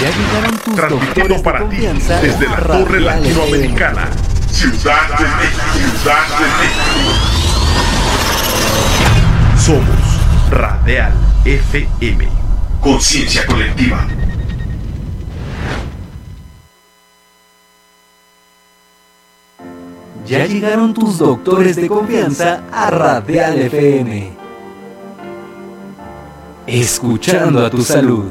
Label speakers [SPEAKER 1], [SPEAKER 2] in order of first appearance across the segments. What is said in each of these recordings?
[SPEAKER 1] Ya llegaron tus
[SPEAKER 2] Transmitiendo para ti desde la Torre. Latinoamericana, Ciudad de México, Ciudad de México. Somos Radial FM, conciencia colectiva.
[SPEAKER 1] Ya llegaron tus doctores de confianza a Radial FM. Escuchando a tu salud.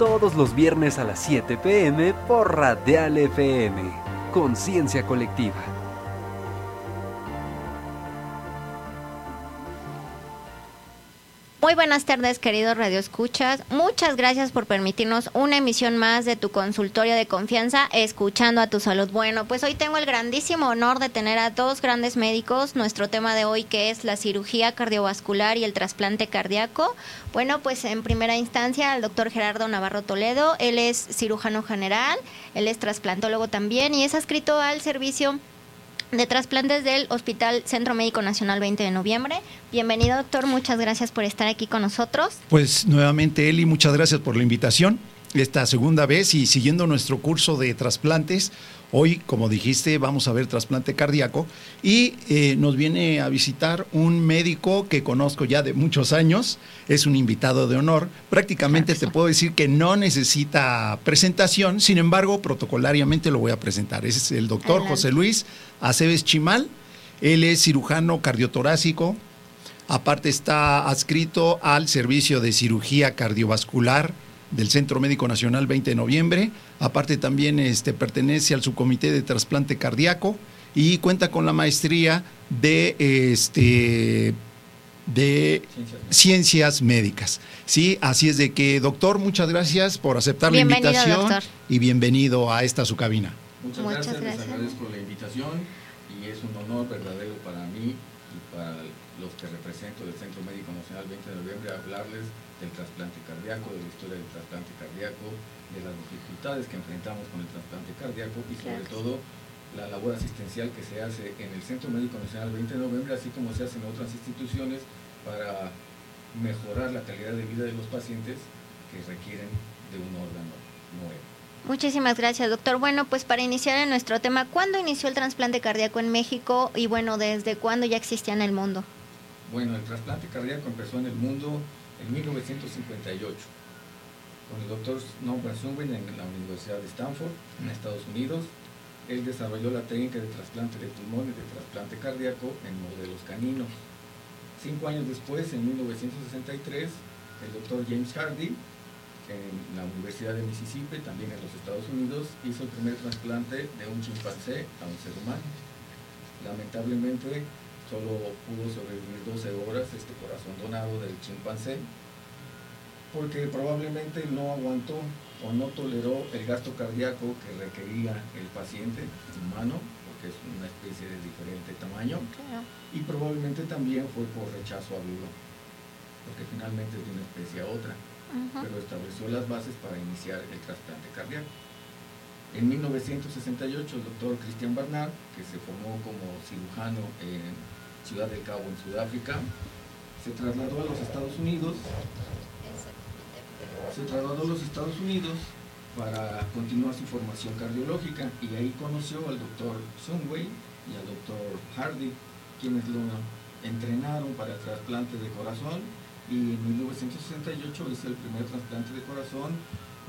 [SPEAKER 1] Todos los viernes a las 7 pm por Radial FM. Conciencia colectiva.
[SPEAKER 3] Muy buenas tardes, queridos Radio Escuchas. Muchas gracias por permitirnos una emisión más de tu consultorio de confianza, escuchando a tu salud. Bueno, pues hoy tengo el grandísimo honor de tener a dos grandes médicos. Nuestro tema de hoy que es la cirugía cardiovascular y el trasplante cardíaco. Bueno, pues en primera instancia al doctor Gerardo Navarro Toledo. Él es cirujano general, él es trasplantólogo también y es adscrito al servicio de trasplantes del Hospital Centro Médico Nacional 20 de noviembre. Bienvenido, doctor. Muchas gracias por estar aquí con nosotros.
[SPEAKER 4] Pues nuevamente, Eli, muchas gracias por la invitación. Esta segunda vez y siguiendo nuestro curso de trasplantes, hoy, como dijiste, vamos a ver trasplante cardíaco y eh, nos viene a visitar un médico que conozco ya de muchos años, es un invitado de honor. Prácticamente te puedo decir que no necesita presentación, sin embargo, protocolariamente lo voy a presentar. Es el doctor
[SPEAKER 3] Adelante.
[SPEAKER 4] José Luis Aceves Chimal, él es cirujano cardiotorácico, Aparte está adscrito al servicio de cirugía cardiovascular del Centro Médico Nacional 20 de noviembre. Aparte también este, pertenece al subcomité de trasplante cardíaco y cuenta con la maestría de este de ciencias médicas. Sí, así es de que doctor, muchas gracias por aceptar
[SPEAKER 3] Bienvenido,
[SPEAKER 4] la invitación
[SPEAKER 3] doctor.
[SPEAKER 4] y bienvenido a esta su cabina.
[SPEAKER 5] Muchas,
[SPEAKER 3] Muchas
[SPEAKER 5] gracias,
[SPEAKER 3] gracias.
[SPEAKER 5] les agradezco la invitación y es un honor verdadero para mí y para los que represento del Centro Médico Nacional 20 de noviembre hablarles del trasplante cardíaco, de la historia del trasplante cardíaco, de las dificultades que enfrentamos con el trasplante cardíaco y sobre todo la labor asistencial que se hace en el Centro Médico Nacional 20 de noviembre, así como se hace en otras instituciones para mejorar la calidad de vida de los pacientes que requieren de un órgano nuevo.
[SPEAKER 3] Muchísimas gracias, doctor. Bueno, pues para iniciar en nuestro tema, ¿cuándo inició el trasplante cardíaco en México y bueno, desde cuándo ya existía en el mundo?
[SPEAKER 5] Bueno, el trasplante cardíaco empezó en el mundo en 1958 con el doctor Norman Sungwin en la Universidad de Stanford, en Estados Unidos. Él desarrolló la técnica de trasplante de pulmón y de trasplante cardíaco en modelos caninos. Cinco años después, en 1963, el doctor James Hardy en la Universidad de Mississippi, también en los Estados Unidos, hizo el primer trasplante de un chimpancé a un ser humano. Lamentablemente, solo pudo sobrevivir 12 horas este corazón donado del chimpancé, porque probablemente no aguantó o no toleró el gasto cardíaco que requería el paciente humano, porque es una especie de diferente tamaño, y probablemente también fue por rechazo agudo, porque finalmente es de una especie a otra pero estableció las bases para iniciar el trasplante cardíaco. En 1968 el doctor Christian Barnard, que se formó como cirujano en Ciudad del Cabo, en Sudáfrica, se trasladó a los Estados Unidos. Se trasladó a los Estados Unidos para continuar su formación cardiológica y ahí conoció al doctor Sunway y al doctor Hardy, quienes lo entrenaron para trasplante de corazón y en 1968 hice el primer trasplante de corazón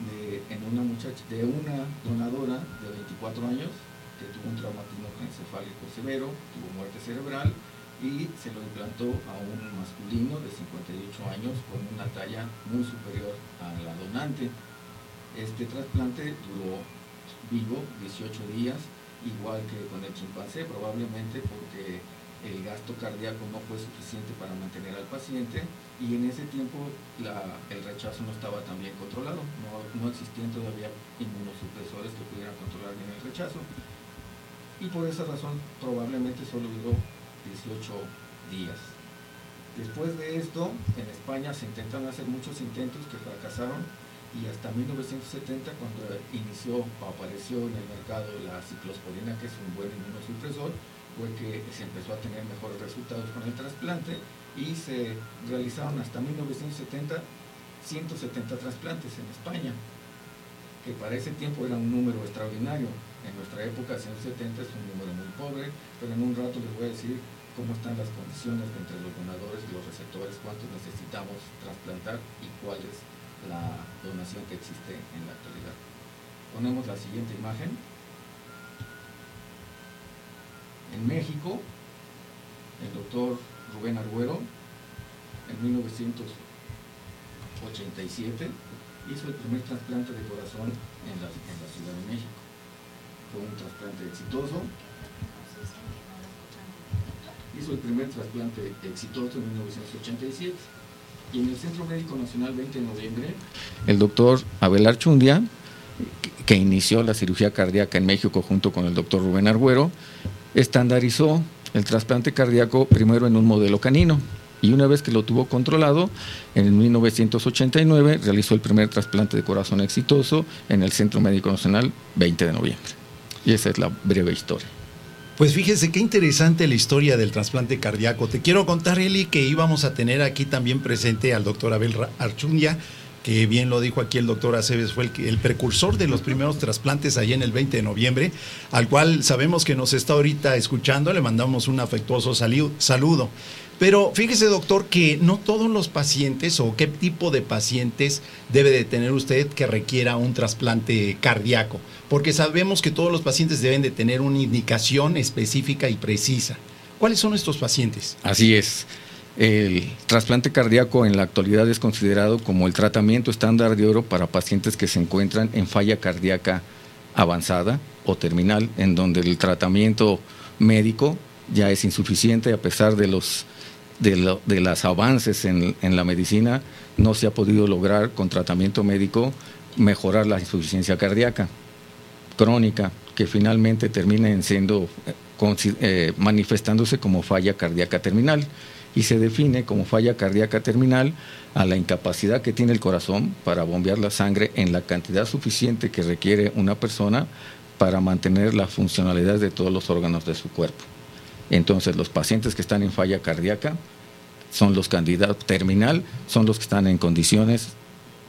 [SPEAKER 5] de, en una muchacha, de una donadora de 24 años que tuvo un traumatismo encefálico severo, tuvo muerte cerebral y se lo implantó a un masculino de 58 años con una talla muy superior a la donante. Este trasplante duró vivo 18 días, igual que con el chimpancé, probablemente porque el gasto cardíaco no fue suficiente para mantener al paciente y en ese tiempo el rechazo no estaba tan bien controlado, no, existían todavía inmunosupresores que pudieran controlar bien el rechazo y por esa razón probablemente solo duró 18 días. Después de esto, en España se intentaron hacer muchos intentos que fracasaron y hasta 1970 cuando inició o apareció en el mercado la ciclosporina, que es un buen inmunosupresor, fue que se empezó a tener mejores resultados con el trasplante y se realizaron hasta 1970 170 trasplantes en España, que para ese tiempo era un número extraordinario. En nuestra época 170 es un número muy pobre, pero en un rato les voy a decir cómo están las condiciones entre los donadores y los receptores, cuántos necesitamos trasplantar y cuál es la donación que existe en la actualidad. Ponemos la siguiente imagen. En México, el doctor Rubén Arguero, en 1987, hizo el primer trasplante de corazón en la, Ciudad de México. Fue un trasplante exitoso. Hizo el primer trasplante exitoso en 1987. Y en el Centro Médico Nacional 20 de noviembre, el doctor Abel Archundia, que inició la cirugía cardíaca en México junto con el doctor Rubén Arguero, estandarizó el trasplante cardíaco primero en un modelo canino y una vez que lo tuvo controlado, en 1989 realizó el primer trasplante de corazón exitoso en el Centro Médico Nacional 20 de noviembre. Y esa es la breve historia.
[SPEAKER 4] Pues fíjese qué interesante la historia del trasplante cardíaco. Te quiero contar, Eli, que íbamos a tener aquí también presente al doctor Abel Archundia, que bien lo dijo aquí el doctor Aceves, fue el, precursor de los primeros trasplantes allá en el 20 de noviembre, al cual sabemos que nos está ahorita escuchando, le mandamos un afectuoso saludo. Pero fíjese, doctor, que no todos los pacientes o qué tipo de pacientes debe de tener usted que requiera un trasplante cardíaco, porque sabemos que todos los pacientes deben de tener una indicación específica y precisa. ¿Cuáles son estos pacientes?
[SPEAKER 5] Así es. El trasplante cardíaco en la actualidad es considerado como el tratamiento estándar de oro para pacientes que se encuentran en falla cardíaca avanzada o terminal, en donde el tratamiento médico ya es insuficiente a pesar de los de, los avances en, la medicina, no se ha podido lograr con tratamiento médico mejorar la insuficiencia cardíaca crónica, que finalmente termina siendo eh, eh, manifestándose como falla cardíaca terminal y se define como falla cardíaca terminal a la incapacidad que tiene el corazón para bombear la sangre en la cantidad suficiente que requiere una persona para mantener la funcionalidad de todos los órganos de su cuerpo. Entonces, los pacientes que están en falla cardíaca son los candidatos terminal, son los que están en condiciones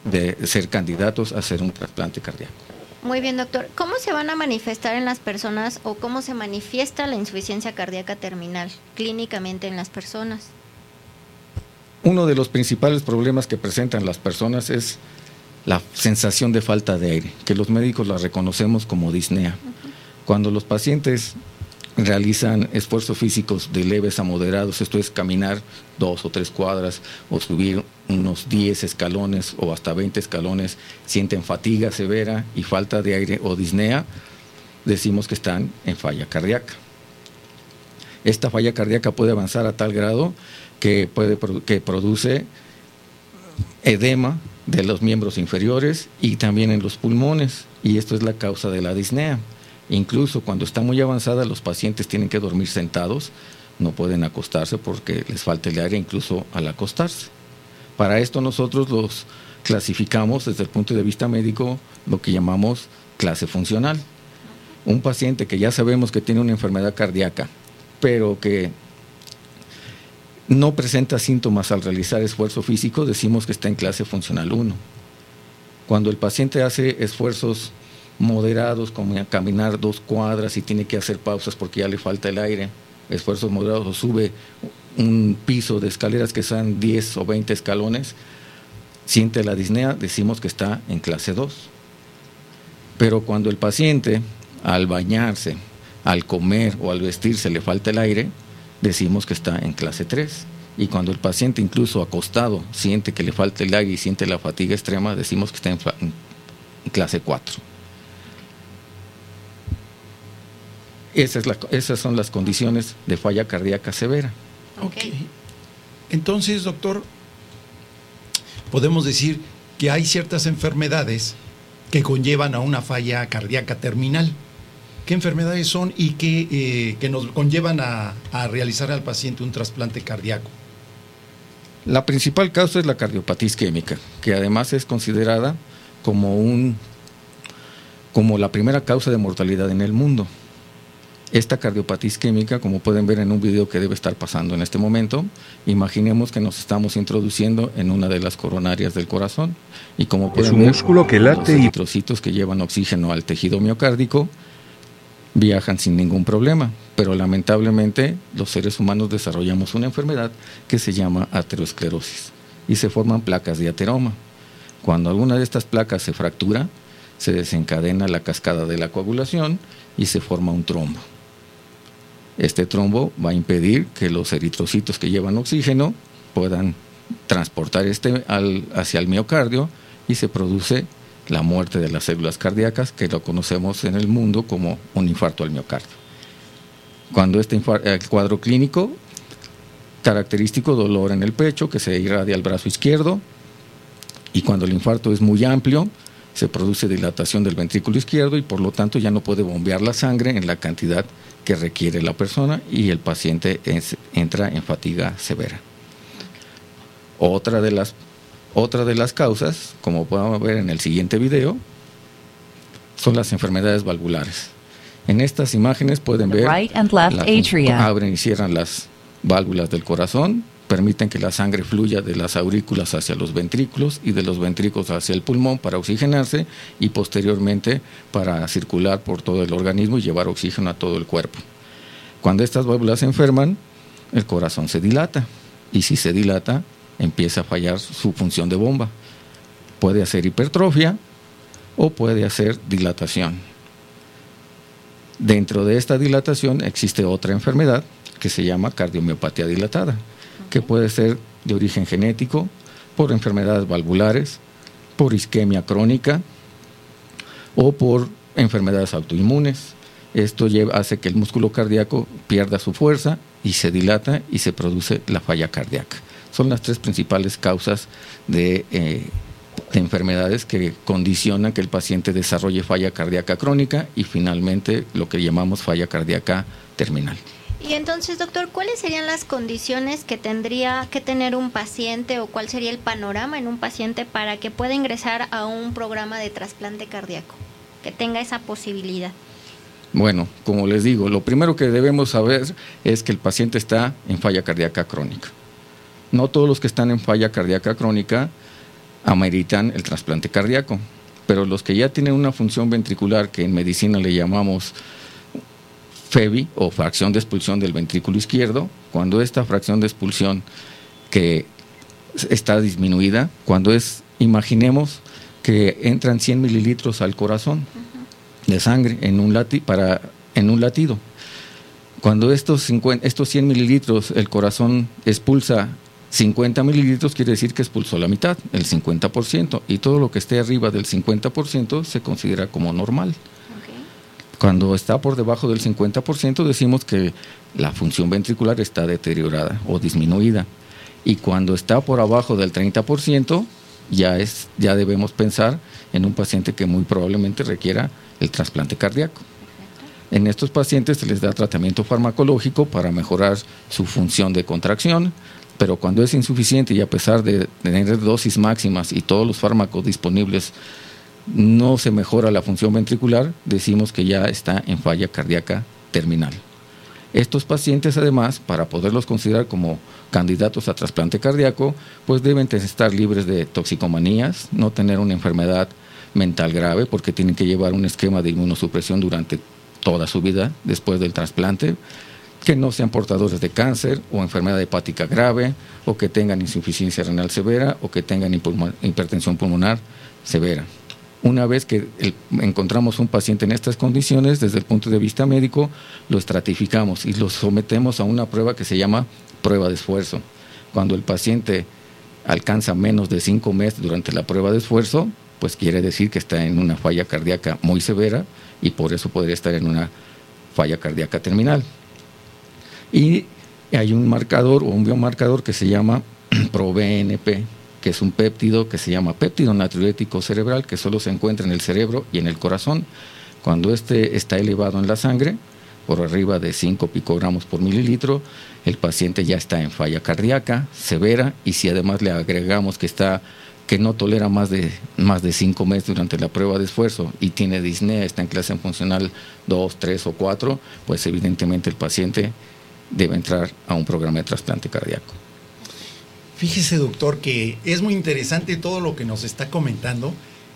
[SPEAKER 5] de ser candidatos a hacer un trasplante cardíaco.
[SPEAKER 3] Muy bien, doctor. ¿Cómo se van a manifestar en las personas o cómo se manifiesta la insuficiencia cardíaca terminal clínicamente en las personas?
[SPEAKER 5] Uno de los principales problemas que presentan las personas es la sensación de falta de aire, que los médicos la reconocemos como disnea. Cuando los pacientes realizan esfuerzos físicos de leves a moderados, esto es caminar dos o tres cuadras o subir unos 10 escalones o hasta 20 escalones sienten fatiga severa y falta de aire o disnea, decimos que están en falla cardíaca. Esta falla cardíaca puede avanzar a tal grado que, puede, que produce edema de los miembros inferiores y también en los pulmones, y esto es la causa de la disnea. Incluso cuando está muy avanzada, los pacientes tienen que dormir sentados, no pueden acostarse porque les falta el aire incluso al acostarse. Para esto nosotros los clasificamos desde el punto de vista médico lo que llamamos clase funcional. Un paciente que ya sabemos que tiene una enfermedad cardíaca, pero que no presenta síntomas al realizar esfuerzo físico, decimos que está en clase funcional 1. Cuando el paciente hace esfuerzos moderados, como caminar dos cuadras y tiene que hacer pausas porque ya le falta el aire, esfuerzos moderados o sube un piso de escaleras que sean 10 o 20 escalones, siente la disnea, decimos que está en clase 2. Pero cuando el paciente al bañarse, al comer o al vestirse le falta el aire, decimos que está en clase 3. Y cuando el paciente incluso acostado siente que le falta el aire y siente la fatiga extrema, decimos que está en, clase 4. esas son las condiciones de falla cardíaca severa.
[SPEAKER 4] Ok. Entonces, doctor, podemos decir que hay ciertas enfermedades que conllevan a una falla cardíaca terminal qué enfermedades son y qué, eh, nos conllevan a, realizar al paciente un trasplante cardíaco.
[SPEAKER 5] La principal causa es la cardiopatía isquémica, que además es considerada como, un, como la primera causa de mortalidad en el mundo. Esta cardiopatía isquémica, como pueden ver en un video que debe estar pasando en este momento, imaginemos que nos estamos introduciendo en una de las coronarias del corazón y como pueden ver, músculo que late los trocitos que llevan oxígeno al tejido miocárdico viajan sin ningún problema, pero lamentablemente los seres humanos desarrollamos una enfermedad que se llama aterosclerosis y se forman placas de ateroma. Cuando alguna de estas placas se fractura, se desencadena la cascada de la coagulación y se forma un trombo. Este trombo va a impedir que los eritrocitos que llevan oxígeno puedan transportar este hacia el miocardio y se produce la muerte de las células cardíacas, que lo conocemos en el mundo como un infarto al miocardio. Cuando este el cuadro clínico, característico dolor en el pecho que se irradia al brazo izquierdo, y cuando el infarto es muy amplio, se produce dilatación del ventrículo izquierdo y por lo tanto ya no puede bombear la sangre en la cantidad que requiere la persona y el paciente entra en fatiga severa. Otra de las otra de las causas, como podemos ver en el siguiente video, son las enfermedades valvulares. En estas imágenes pueden ver abren y cierran las válvulas del corazón, permiten que la sangre fluya de las aurículas hacia los ventrículos y de los ventrículos hacia el pulmón para oxigenarse y posteriormente para circular por todo el organismo y llevar oxígeno a todo el cuerpo. Cuando estas válvulas se enferman, el corazón se dilata y si se dilata, empieza a fallar su función de bomba. Puede hacer hipertrofia o puede hacer dilatación. Dentro de esta dilatación existe otra enfermedad que se llama cardiomiopatía dilatada, que puede ser de origen genético, por enfermedades valvulares, por isquemia crónica o por enfermedades autoinmunes. Esto hace que el músculo cardíaco pierda su fuerza y se dilata y se produce la falla cardíaca. Son las tres principales causas de, eh, de enfermedades que condicionan que el paciente desarrolle falla cardíaca crónica y finalmente lo que llamamos falla cardíaca terminal.
[SPEAKER 3] Y entonces, doctor, ¿cuáles serían las condiciones que tendría que tener un paciente o cuál sería el panorama en un paciente para que pueda ingresar a un programa de trasplante cardíaco, que tenga esa posibilidad?
[SPEAKER 5] Bueno, como les digo, lo primero que debemos saber es que el paciente está en falla cardíaca crónica. No todos los que están en falla cardíaca crónica ameritan el trasplante cardíaco, pero los que ya tienen una función ventricular que en medicina le llamamos FEBI o fracción de expulsión del ventrículo izquierdo, cuando esta fracción de expulsión que está disminuida, cuando es, imaginemos que entran 100 mililitros al corazón de sangre en un, lati para, en un latido. Cuando estos, estos 100 mililitros el corazón expulsa 50 mililitros quiere decir que expulsó la mitad, el 50%, y todo lo que esté arriba del 50% se considera como normal. Cuando está por debajo del 50% decimos que la función ventricular está deteriorada o disminuida. Y cuando está por abajo del 30%, ya, es, ya debemos pensar en un paciente que muy probablemente requiera el trasplante cardíaco. En estos pacientes se les da tratamiento farmacológico para mejorar su función de contracción, pero cuando es insuficiente y a pesar de tener dosis máximas y todos los fármacos disponibles no se mejora la función ventricular, decimos que ya está en falla cardíaca terminal. Estos pacientes, además, para poderlos considerar como candidatos a trasplante cardíaco, pues deben estar libres de toxicomanías, no tener una enfermedad mental grave, porque tienen que llevar un esquema de inmunosupresión durante toda su vida después del trasplante, que no sean portadores de cáncer o enfermedad hepática grave, o que tengan insuficiencia renal severa, o que tengan hipertensión pulmonar severa. Una vez que encontramos un paciente en estas condiciones, desde el punto de vista médico, lo estratificamos y lo sometemos a una prueba que se llama prueba de esfuerzo. Cuando el paciente alcanza menos de cinco meses durante la prueba de esfuerzo, pues quiere decir que está en una falla cardíaca muy severa y por eso podría estar en una falla cardíaca terminal. Y hay un marcador o un biomarcador que se llama ProBNP, que es un péptido que se llama péptido natriurético cerebral, que solo se encuentra en el cerebro y en el corazón. Cuando este está elevado en la sangre, por arriba de 5 picogramos por mililitro, el paciente ya está en falla cardíaca severa y si además le agregamos que está que no tolera más de más de 5 meses durante la prueba de esfuerzo y tiene disnea, está en clase funcional 2, 3 o 4, pues evidentemente el paciente debe entrar a un programa de trasplante cardíaco.
[SPEAKER 4] Fíjese, doctor, que es muy interesante todo lo que nos está comentando.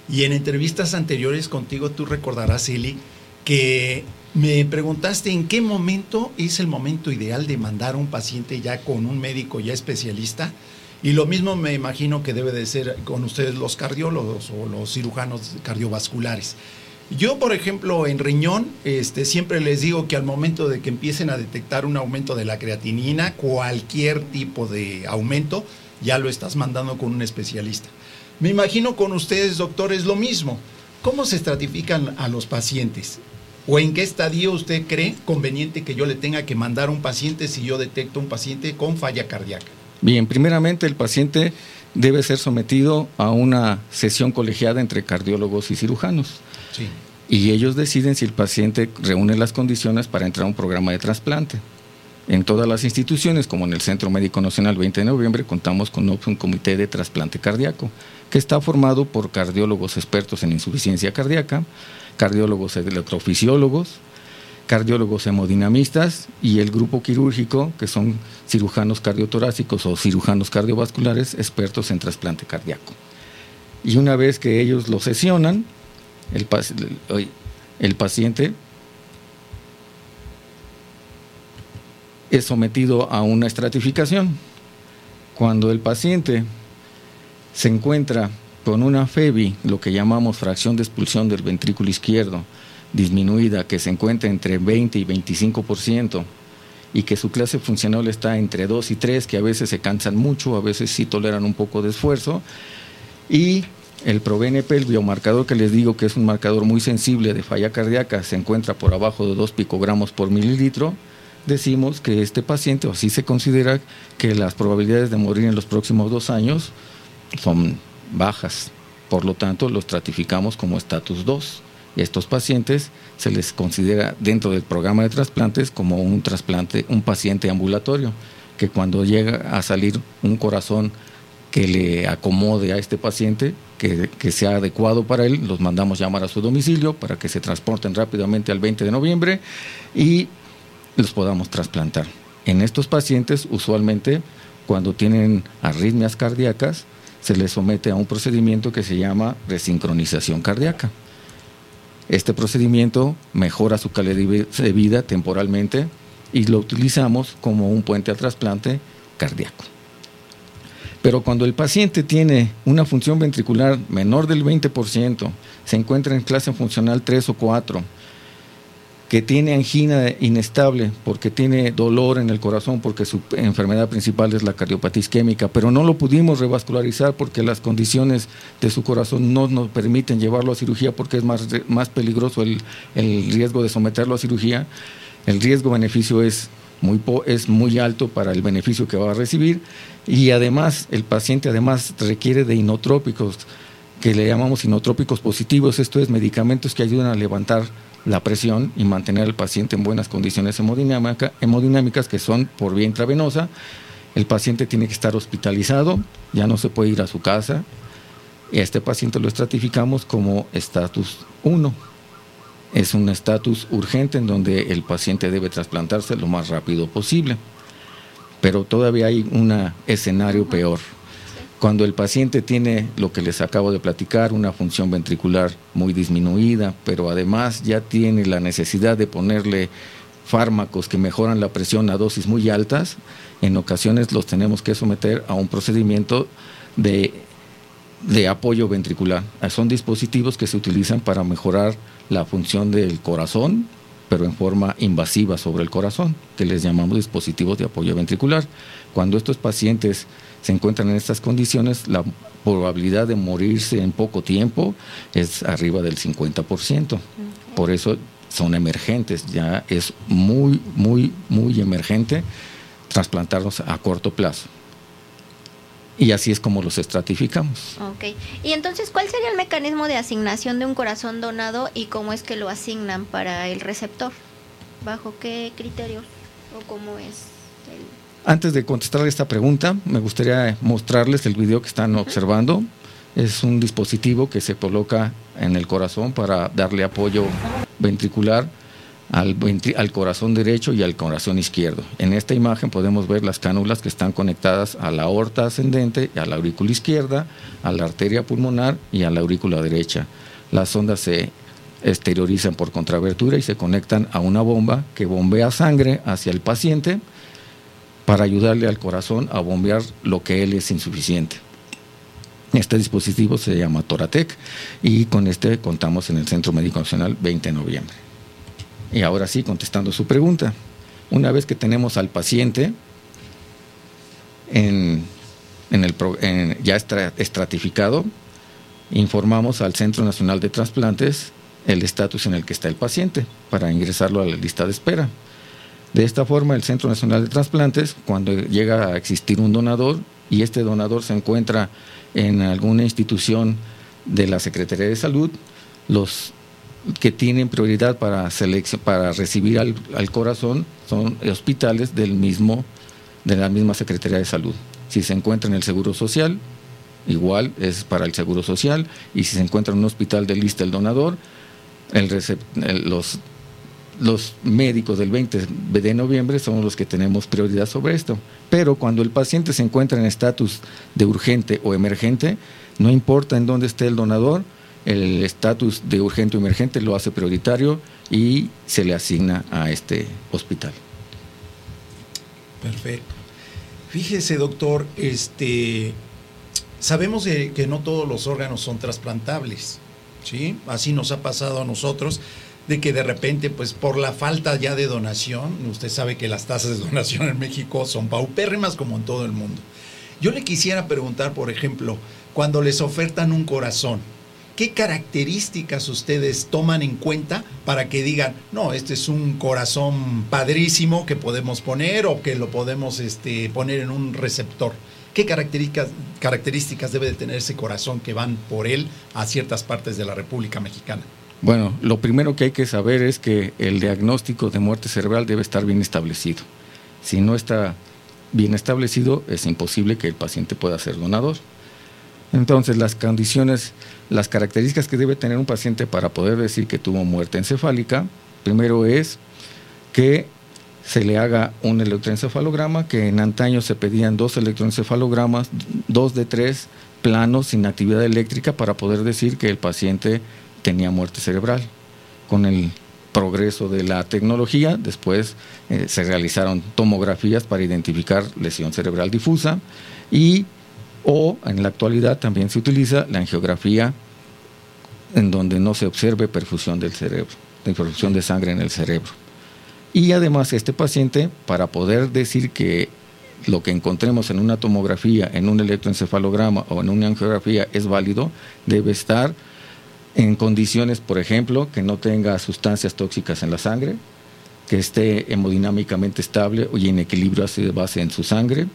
[SPEAKER 4] Y en entrevistas anteriores contigo tú recordarás, Eli, que me preguntaste en qué momento es el momento ideal de mandar a un paciente ya con un médico ya especialista. Y lo mismo me imagino que debe de ser con ustedes los cardiólogos o los cirujanos cardiovasculares. Yo, por ejemplo, en riñón, este, siempre les digo que al momento de que empiecen a detectar un aumento de la creatinina, cualquier tipo de aumento, ya lo estás mandando con un especialista. Me imagino con ustedes, doctores, lo mismo. ¿Cómo se estratifican a los pacientes? ¿O en qué estadio usted cree conveniente que yo le tenga que mandar a un paciente si yo detecto un paciente con falla cardíaca?
[SPEAKER 5] Bien, primeramente el paciente debe ser sometido a una sesión colegiada entre cardiólogos y cirujanos. Y ellos deciden si el paciente reúne las condiciones para entrar a un programa de trasplante. En todas las instituciones, como en el Centro Médico Nacional 20 de noviembre, contamos con un comité de trasplante cardíaco, que está formado por cardiólogos expertos en insuficiencia cardíaca, cardiólogos electrofisiólogos, cardiólogos hemodinamistas y el grupo quirúrgico, que son cirujanos cardiotorácicos o cirujanos cardiovasculares expertos en trasplante cardíaco. Y una vez que ellos lo sesionan, el, el paciente es sometido a una estratificación. Cuando el paciente se encuentra con una FEBI, lo que llamamos fracción de expulsión del ventrículo izquierdo, disminuida, que se encuentra entre 20 y 25%, y que su clase funcional está entre 2 y 3, que a veces se cansan mucho, a veces sí toleran un poco de esfuerzo, y el ProBNP, el biomarcador que les digo que es un marcador muy sensible de falla cardíaca, se encuentra por abajo de 2 picogramos por mililitro. Decimos que este paciente, o así se considera, que las probabilidades de morir en los próximos dos años son bajas. Por lo tanto, los estratificamos como estatus 2. Y estos pacientes se les considera dentro del programa de trasplantes como un trasplante, un paciente ambulatorio, que cuando llega a salir un corazón que le acomode a este paciente, que, sea adecuado para él, los mandamos llamar a su domicilio para que se transporten rápidamente al 20 de noviembre y los podamos trasplantar. En estos pacientes, usualmente, cuando tienen arritmias cardíacas, se les somete a un procedimiento que se llama resincronización cardíaca. Este procedimiento mejora su calidad de vida temporalmente y lo utilizamos como un puente a trasplante cardíaco. Pero cuando el paciente tiene una función ventricular menor del 20%, se encuentra en clase funcional 3 o 4, que tiene angina inestable porque tiene dolor en el corazón, porque su enfermedad principal es la cardiopatía isquémica, pero no lo pudimos revascularizar porque las condiciones de su corazón no nos permiten llevarlo a cirugía porque es más, más peligroso el, el riesgo de someterlo a cirugía. El riesgo-beneficio es muy, es muy alto para el beneficio que va a recibir y además el paciente además requiere de inotrópicos que le llamamos inotrópicos positivos, esto es medicamentos que ayudan a levantar la presión y mantener al paciente en buenas condiciones hemodinámicas que son por vía intravenosa. El paciente tiene que estar hospitalizado, ya no se puede ir a su casa. Este paciente lo estratificamos como estatus 1 es un estatus urgente en donde el paciente debe trasplantarse lo más rápido posible. Pero todavía hay un escenario peor. Cuando el paciente tiene lo que les acabo de platicar, una función ventricular muy disminuida, pero además ya tiene la necesidad de ponerle fármacos que mejoran la presión a dosis muy altas, en ocasiones los tenemos que someter a un procedimiento de, de apoyo ventricular. Son dispositivos que se utilizan para mejorar la función del corazón, pero en forma invasiva sobre el corazón, que les llamamos dispositivos de apoyo ventricular. Cuando estos pacientes se encuentran en estas condiciones, la probabilidad de morirse en poco tiempo es arriba del 50%. Por eso son emergentes, ya es muy, muy, muy emergente trasplantarlos a corto plazo. Y así es como los estratificamos.
[SPEAKER 3] Ok. Y entonces, ¿cuál sería el mecanismo de asignación de un corazón donado y cómo es que lo asignan para el receptor? ¿Bajo qué criterios o cómo es?
[SPEAKER 5] Antes de contestar esta pregunta, me gustaría mostrarles el video que están observando. Es un dispositivo que se coloca en el corazón para darle apoyo ventricular al, corazón derecho y al corazón izquierdo. En esta imagen podemos ver las cánulas que están conectadas a la aorta ascendente, a la aurícula izquierda, a la arteria pulmonar y a la aurícula derecha. Las ondas se exteriorizan por contrabertura y se conectan a una bomba que bombea sangre hacia el paciente para ayudarle al corazón a bombear lo que él es insuficiente. Este dispositivo se llama Toratec y con este contamos en el Centro Médico Nacional 20 de noviembre. Y ahora sí, contestando su pregunta, una vez que tenemos al paciente en, el, ya estratificado, informamos al Centro Nacional de Trasplantes el estatus en el que está el paciente para ingresarlo a la lista de espera. De esta forma, el Centro Nacional de Trasplantes, cuando llega a existir un donador y este donador se encuentra en alguna institución de la Secretaría de Salud, los que tienen prioridad para, para recibir al, corazón son hospitales del mismo, de la misma Secretaría de Salud. Si se encuentra en el Seguro Social, igual es para el Seguro Social, y si se encuentra en un hospital de lista el donador, el los, los médicos del 20 de noviembre son los que tenemos prioridad sobre esto. Pero cuando el paciente se encuentra en estatus de urgente o emergente, no importa en dónde esté el donador, el estatus de urgente o emergente lo hace prioritario y se le asigna a este hospital.
[SPEAKER 4] Perfecto. Fíjese, doctor, este, sabemos que no todos los órganos son trasplantables, ¿sí? Así nos ha pasado a nosotros, de que de repente, pues por la falta ya de donación, usted sabe que las tasas de donación en México son paupérrimas como en todo el mundo. Yo le quisiera preguntar, por ejemplo, cuando les ofertan un corazón, ¿qué características ustedes toman en cuenta para que digan, no, este es un corazón padrísimo que podemos poner o que lo podemos este, poner en un receptor? ¿Qué características, características debe de tener ese corazón que van por él a ciertas partes de la República Mexicana?
[SPEAKER 5] Bueno, lo primero que hay que saber es que el diagnóstico de muerte cerebral debe estar bien establecido. Si no está bien establecido, es imposible que el paciente pueda ser donador. Entonces, las condiciones, las características que debe tener un paciente para poder decir que tuvo muerte encefálica, primero es que se le haga un electroencefalograma, que en antaño se pedían dos electroencefalogramas, dos de tres planos sin actividad eléctrica para poder decir que el paciente tenía muerte cerebral. Con el progreso de la tecnología, después eh, se realizaron tomografías para identificar lesión cerebral difusa y o en la actualidad también se utiliza la angiografía en donde no se observe perfusión del cerebro. de perfusión de sangre en el cerebro. Y además este paciente, para poder decir que lo que encontremos en una tomografía, en un electroencefalograma o en una angiografía es válido, debe estar en condiciones, por ejemplo, que no tenga sustancias tóxicas en la sangre, que esté hemodinámicamente estable y en equilibrio de base en su sangre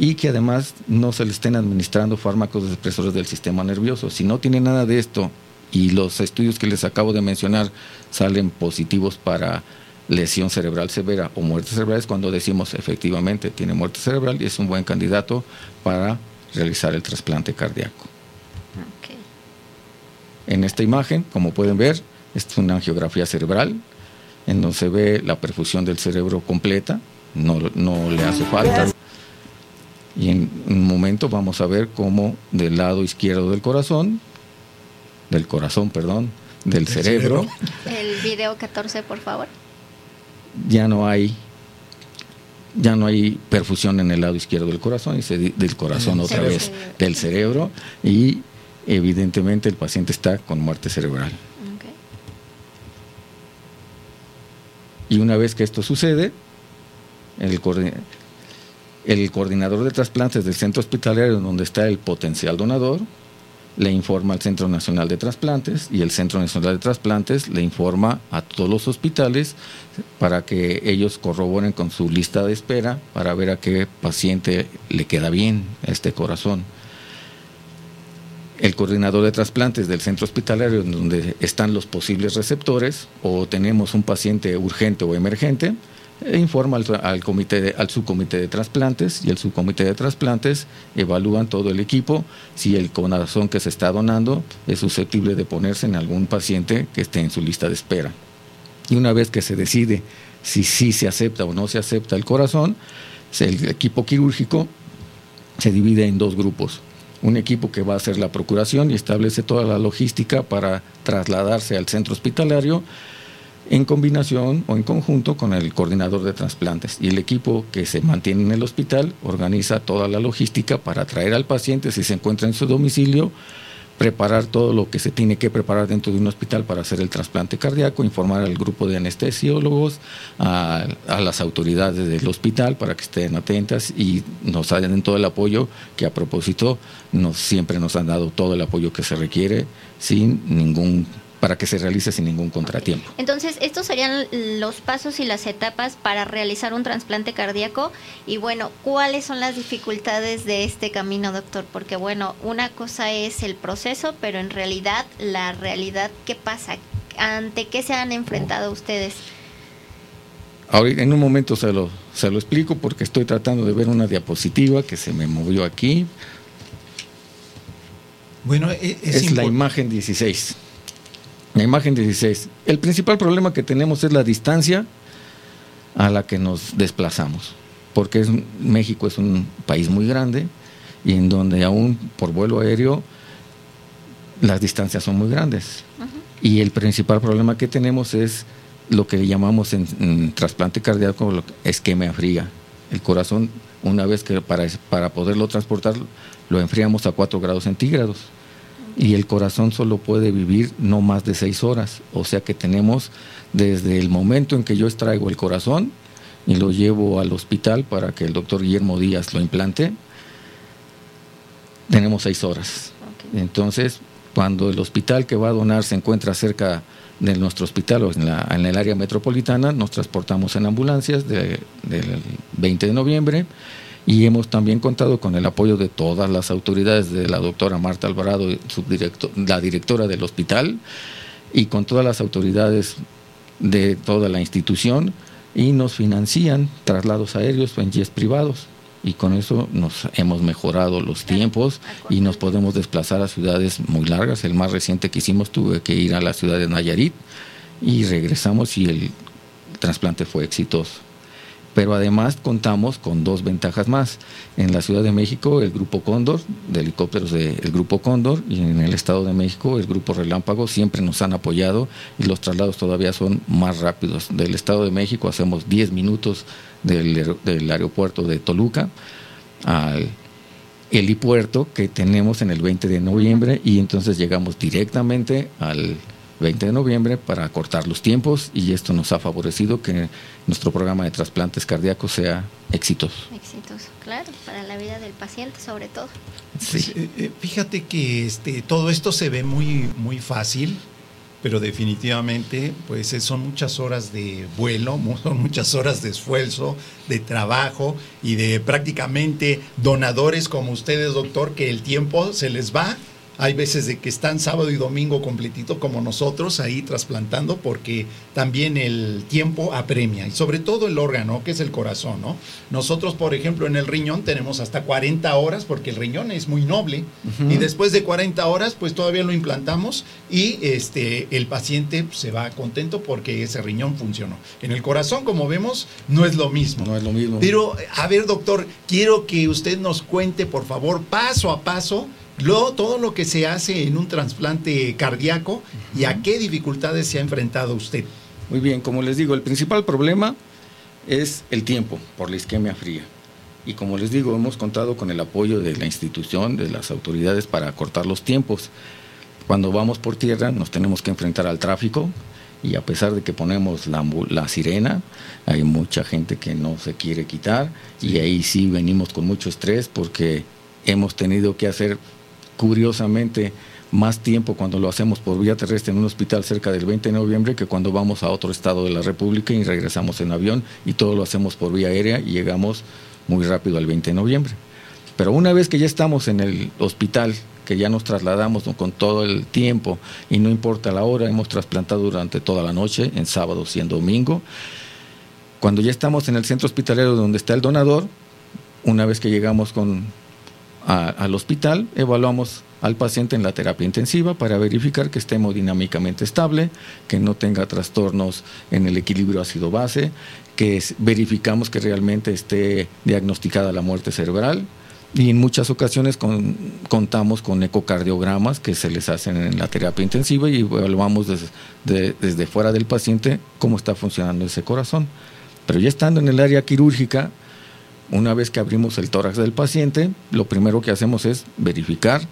[SPEAKER 5] y que además no se le estén administrando fármacos expresores del sistema nervioso. Si no tiene nada de esto y los estudios que les acabo de mencionar salen positivos para lesión cerebral severa o muerte cerebral, es cuando decimos efectivamente tiene muerte cerebral y es un buen candidato para realizar el trasplante cardíaco. En esta imagen, como pueden ver, es una angiografía cerebral, en donde se ve la perfusión del cerebro completa, no, no le hace falta. Y en un momento vamos a ver cómo del lado izquierdo del corazón, del corazón, perdón, del cerebro,
[SPEAKER 3] El video 14, por favor.
[SPEAKER 5] ya no hay ya no hay perfusión en el lado izquierdo del corazón y se di- del corazón otra
[SPEAKER 3] cerebro.
[SPEAKER 5] vez del cerebro y evidentemente el paciente está con muerte cerebral. Y una vez que esto sucede, el, el coordinador de trasplantes del centro hospitalario donde está el potencial donador le informa al Centro Nacional de Trasplantes y el Centro Nacional de Trasplantes le informa a todos los hospitales para que ellos corroboren con su lista de espera para ver a qué paciente le queda bien este corazón. El coordinador de trasplantes del centro hospitalario donde están los posibles receptores o tenemos un paciente urgente o emergente, e informa al, comité de- al subcomité de trasplantes y el subcomité de trasplantes evalúan todo el equipo si el corazón que se está donando es susceptible de ponerse en algún paciente que esté en su lista de espera. Y una vez que se decide si sí se acepta o no se acepta el corazón, el equipo quirúrgico se divide en dos grupos. Un equipo que va a hacer la procuración y establece toda la logística para trasladarse al centro hospitalario en combinación o en conjunto con el coordinador de trasplantes. Y el equipo que se mantiene en el hospital organiza toda la logística para traer al paciente si se encuentra en su domicilio, preparar todo lo que se tiene que preparar dentro de un hospital para hacer el trasplante cardíaco, informar al grupo de anestesiólogos, a, las autoridades del hospital para que estén atentas y nos den todo el apoyo que a propósito nos, siempre nos han dado todo el apoyo que se requiere sin ningún para que se realice sin ningún contratiempo.
[SPEAKER 3] Entonces, estos serían los pasos y las etapas para realizar un trasplante cardíaco. Y bueno, ¿cuáles son las dificultades de este camino, doctor? Porque bueno, una cosa es el proceso, pero en realidad, la realidad, ¿qué pasa? ¿Ante qué se han enfrentado ustedes?
[SPEAKER 5] Ahorita en un momento se lo, se lo explico porque estoy tratando de ver una diapositiva que se me movió aquí.
[SPEAKER 4] Bueno, e- es,
[SPEAKER 5] Es, la imagen 16. La imagen 16. El principal problema que tenemos es la distancia a la que nos desplazamos, porque es, México es un país muy grande y en donde aún por vuelo aéreo las distancias son muy grandes. Y el principal problema que tenemos es lo que llamamos en, en trasplante cardíaco esquema fría. El corazón, una vez que para, para poderlo transportar, lo enfriamos a 4 grados centígrados. Y el corazón solo puede vivir no más de 6 horas. O sea que tenemos desde el momento en que yo extraigo el corazón y lo llevo al hospital para que el doctor Guillermo Díaz lo implante, tenemos 6 horas. Entonces, cuando el hospital que va a donar se encuentra cerca de nuestro hospital o en, la- en el área metropolitana, nos transportamos en ambulancias de- del 20 de noviembre y hemos también contado con el apoyo de todas las autoridades, de la doctora Marta Alvarado, subdirecto- la directora del hospital, y con todas las autoridades de toda la institución y nos financian traslados aéreos en jets privados y con eso nos hemos mejorado los tiempos y nos podemos desplazar a ciudades muy largas. El más reciente que hicimos tuve que ir a la ciudad de Nayarit y regresamos y el trasplante fue exitoso. Pero además contamos con dos ventajas más. En la Ciudad de México, el Grupo Cóndor, de helicópteros del Grupo Cóndor, y en el Estado de México, el Grupo Relámpago, siempre nos han apoyado y los traslados todavía son más rápidos. Del Estado de México hacemos 10 minutos del, del aeropuerto de Toluca al helipuerto que tenemos en el 20 de noviembre y entonces llegamos directamente al 20 de noviembre para cortar los tiempos y esto nos ha favorecido que nuestro programa de trasplantes cardíacos sea exitoso.
[SPEAKER 3] Exitoso, claro, para la vida del paciente sobre todo.
[SPEAKER 4] Pues, eh, eh, fíjate que este, todo esto se ve muy, muy fácil, pero definitivamente pues son muchas horas de vuelo, son muchas horas de esfuerzo, de trabajo y de prácticamente donadores como ustedes, doctor, que el tiempo se les va hay veces de que están sábado y domingo completito como nosotros ahí trasplantando porque también el tiempo apremia y sobre todo el órgano que es el corazón, ¿no? Nosotros, por ejemplo, en el riñón tenemos hasta 40 horas porque el riñón es muy noble y después de 40 horas pues todavía lo implantamos y este el paciente se va contento porque ese riñón funcionó. En el corazón, como vemos, no es lo mismo.
[SPEAKER 5] No es lo mismo.
[SPEAKER 4] Pero a ver, doctor, quiero que usted nos cuente, por favor, paso a paso Luego, todo lo que se hace en un trasplante cardíaco y a qué dificultades se ha enfrentado usted.
[SPEAKER 5] Muy bien, como les digo, el principal problema es el tiempo por la isquemia fría. Y como les digo, hemos contado con el apoyo de la institución, de las autoridades para cortar los tiempos. Cuando vamos por tierra nos tenemos que enfrentar al tráfico y a pesar de que ponemos la, la sirena, hay mucha gente que no se quiere quitar y ahí sí venimos con mucho estrés porque hemos tenido que hacer curiosamente más tiempo cuando lo hacemos por vía terrestre en un hospital cerca del 20 de noviembre que cuando vamos a otro estado de la República y regresamos en avión y todo lo hacemos por vía aérea y llegamos muy rápido al 20 de noviembre. Pero una vez que ya estamos en el hospital, que ya nos trasladamos con todo el tiempo y no importa la hora, hemos trasplantado durante toda la noche, en sábados y en domingo, cuando ya estamos en el centro hospitalario donde está el donador, una vez que llegamos con al hospital, evaluamos al paciente en la terapia intensiva para verificar que esté hemodinámicamente estable, que no tenga trastornos en el equilibrio ácido-base, que verificamos que realmente esté diagnosticada la muerte cerebral y en muchas ocasiones contamos con ecocardiogramas que se les hacen en la terapia intensiva y evaluamos desde, desde fuera del paciente cómo está funcionando ese corazón. Pero ya estando en el área quirúrgica, una vez que abrimos el tórax del paciente, lo primero que hacemos es verificar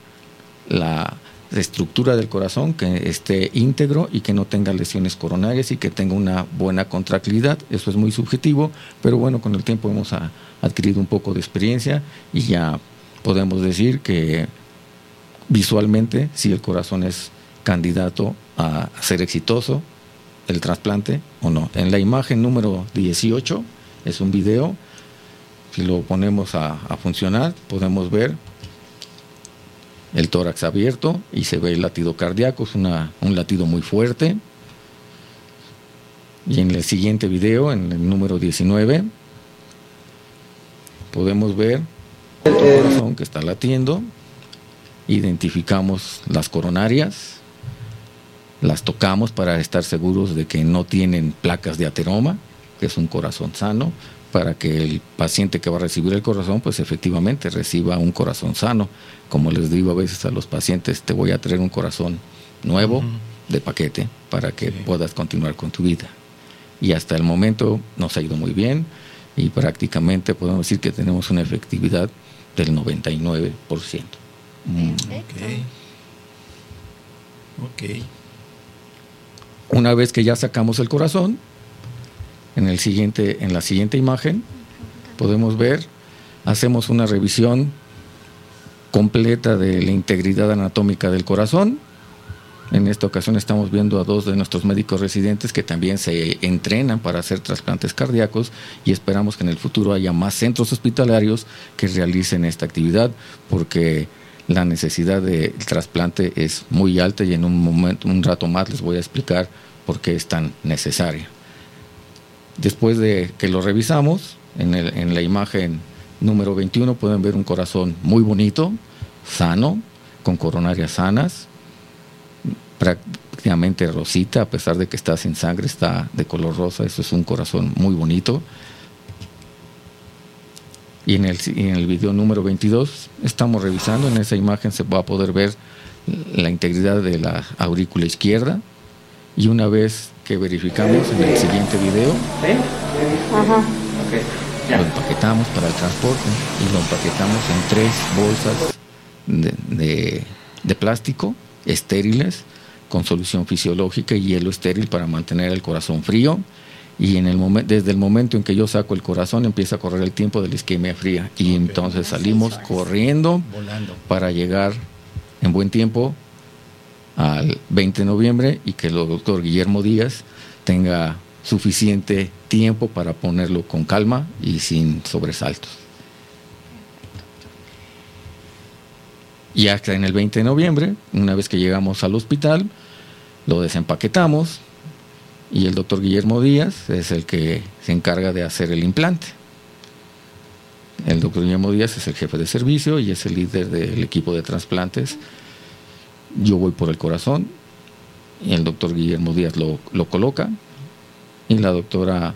[SPEAKER 5] la estructura del corazón, que esté íntegro y que no tenga lesiones coronarias y que tenga una buena contractilidad. Eso es muy subjetivo, pero bueno, con el tiempo hemos adquirido un poco de experiencia y ya podemos decir que visualmente si el corazón es candidato a ser exitoso, el trasplante o no. En la imagen número 18 es un video si lo ponemos a, funcionar, podemos ver el tórax abierto y se ve el latido cardíaco, es un latido muy fuerte. Y en el siguiente video, en el número 19, podemos ver el corazón que está latiendo, identificamos las coronarias, las tocamos para estar seguros de que no tienen placas de ateroma, que es un corazón sano, para que el paciente que va a recibir el corazón, pues efectivamente reciba un corazón sano. Como les digo a veces a los pacientes, te voy a traer un corazón nuevo de paquete para que puedas continuar con tu vida. Y hasta el momento nos ha ido muy bien y prácticamente podemos decir que tenemos una efectividad del 99%.
[SPEAKER 4] Mm. ok.
[SPEAKER 5] Una vez que ya sacamos el corazón, en, la siguiente imagen podemos ver, hacemos una revisión completa de la integridad anatómica del corazón. En esta ocasión estamos viendo a dos de nuestros médicos residentes que también se entrenan para hacer trasplantes cardíacos y esperamos que en el futuro haya más centros hospitalarios que realicen esta actividad porque la necesidad del trasplante es muy alta y en un momento, un rato más les voy a explicar por qué es tan necesaria. Después de que lo revisamos, en, la imagen número 21 pueden ver un corazón muy bonito, sano, con coronarias sanas, prácticamente rosita, a pesar de que está sin sangre, está de color rosa, eso es un corazón muy bonito. Y en el, en el video número 22 estamos revisando, en esa imagen se va a poder ver la integridad de la aurícula izquierda y una vez que verificamos en el siguiente video. Lo empaquetamos para el transporte y lo empaquetamos en tres bolsas de, de, plástico estériles con solución fisiológica y hielo estéril para mantener el corazón frío. Y en el momen- desde el momento en que yo saco el corazón empieza a correr el tiempo de la isquemia fría. Y entonces salimos corriendo
[SPEAKER 4] Volando.
[SPEAKER 5] para llegar en buen tiempo al 20 de noviembre y que el doctor Guillermo Díaz tenga suficiente tiempo para ponerlo con calma y sin sobresaltos. Y hasta en el 20 de noviembre, una vez que llegamos al hospital, lo desempaquetamos y el doctor Guillermo Díaz es el que se encarga de hacer el implante. El doctor Guillermo Díaz es el jefe de servicio y es el líder del equipo de trasplantes. Yo voy por el corazón y el doctor Guillermo Díaz lo, lo coloca y la doctora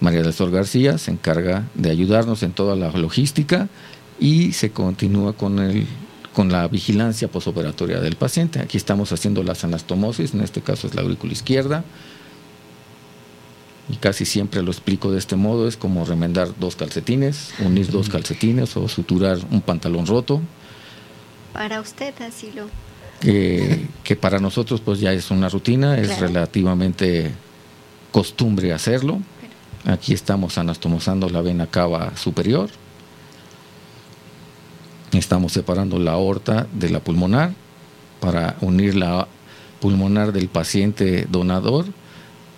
[SPEAKER 5] María del Sol García se encarga de ayudarnos en toda la logística y se continúa con, el, con la vigilancia posoperatoria del paciente. Aquí estamos haciendo las anastomosis, en este caso es la aurícula izquierda, y casi siempre lo explico de este modo, es como remendar dos calcetines, unir dos calcetines o suturar un pantalón roto,
[SPEAKER 3] Para usted así lo...
[SPEAKER 5] que, que para nosotros pues ya es una rutina, es
[SPEAKER 3] Claro.
[SPEAKER 5] relativamente costumbre hacerlo. Aquí estamos anastomosando la vena cava superior. Estamos separando la aorta de la pulmonar para unir la pulmonar del paciente donador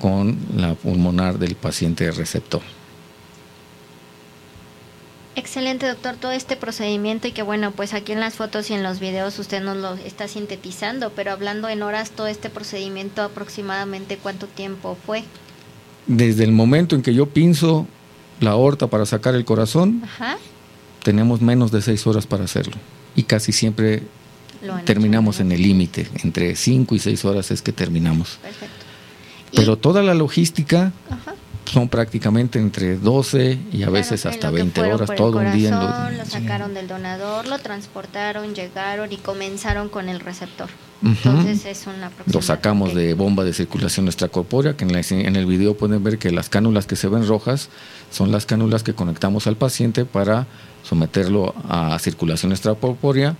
[SPEAKER 5] con la pulmonar del paciente receptor.
[SPEAKER 3] Excelente, doctor, todo este procedimiento y que bueno, pues aquí en las fotos y en los videos usted nos lo está sintetizando, pero hablando en horas, todo este procedimiento aproximadamente cuánto tiempo fue.
[SPEAKER 5] Desde el momento en que yo pinzo la aorta para sacar el corazón,
[SPEAKER 3] Ajá.
[SPEAKER 5] tenemos menos de seis horas para hacerlo. Y casi siempre terminamos
[SPEAKER 3] hecho,
[SPEAKER 5] en el límite. Entre cinco y seis horas es que terminamos.
[SPEAKER 3] Perfecto.
[SPEAKER 5] Pero toda la logística
[SPEAKER 3] Ajá.
[SPEAKER 5] Son prácticamente entre 12 y a
[SPEAKER 3] Claro,
[SPEAKER 5] veces hasta
[SPEAKER 3] lo que
[SPEAKER 5] 20
[SPEAKER 3] fueron
[SPEAKER 5] horas,
[SPEAKER 3] por el
[SPEAKER 5] todo un día. en lo-
[SPEAKER 3] lo sacaron del donador, lo transportaron, llegaron y comenzaron con el receptor. Entonces es una
[SPEAKER 5] Lo sacamos de bomba de circulación extracorpórea, que en, la- en el video pueden ver que las cánulas que se ven rojas son las cánulas que conectamos al paciente para someterlo a circulación extracorpórea,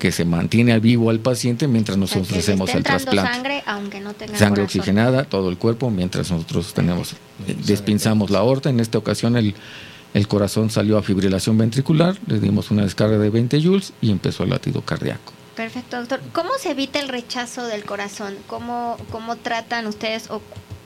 [SPEAKER 5] que se mantiene al vivo al paciente mientras
[SPEAKER 3] O sea,
[SPEAKER 5] nosotros hacemos el trasplante.
[SPEAKER 3] sangre aunque no tenga
[SPEAKER 5] Sangre
[SPEAKER 3] corazón.
[SPEAKER 5] oxigenada, todo el cuerpo, mientras nosotros tenemos, eh, despinzamos la aorta. En esta ocasión el, el corazón salió a fibrilación ventricular, le dimos una descarga de 20 joules y empezó el latido cardíaco.
[SPEAKER 3] Perfecto, doctor. ¿Cómo se evita el rechazo del corazón? ¿Cómo, cómo tratan ustedes o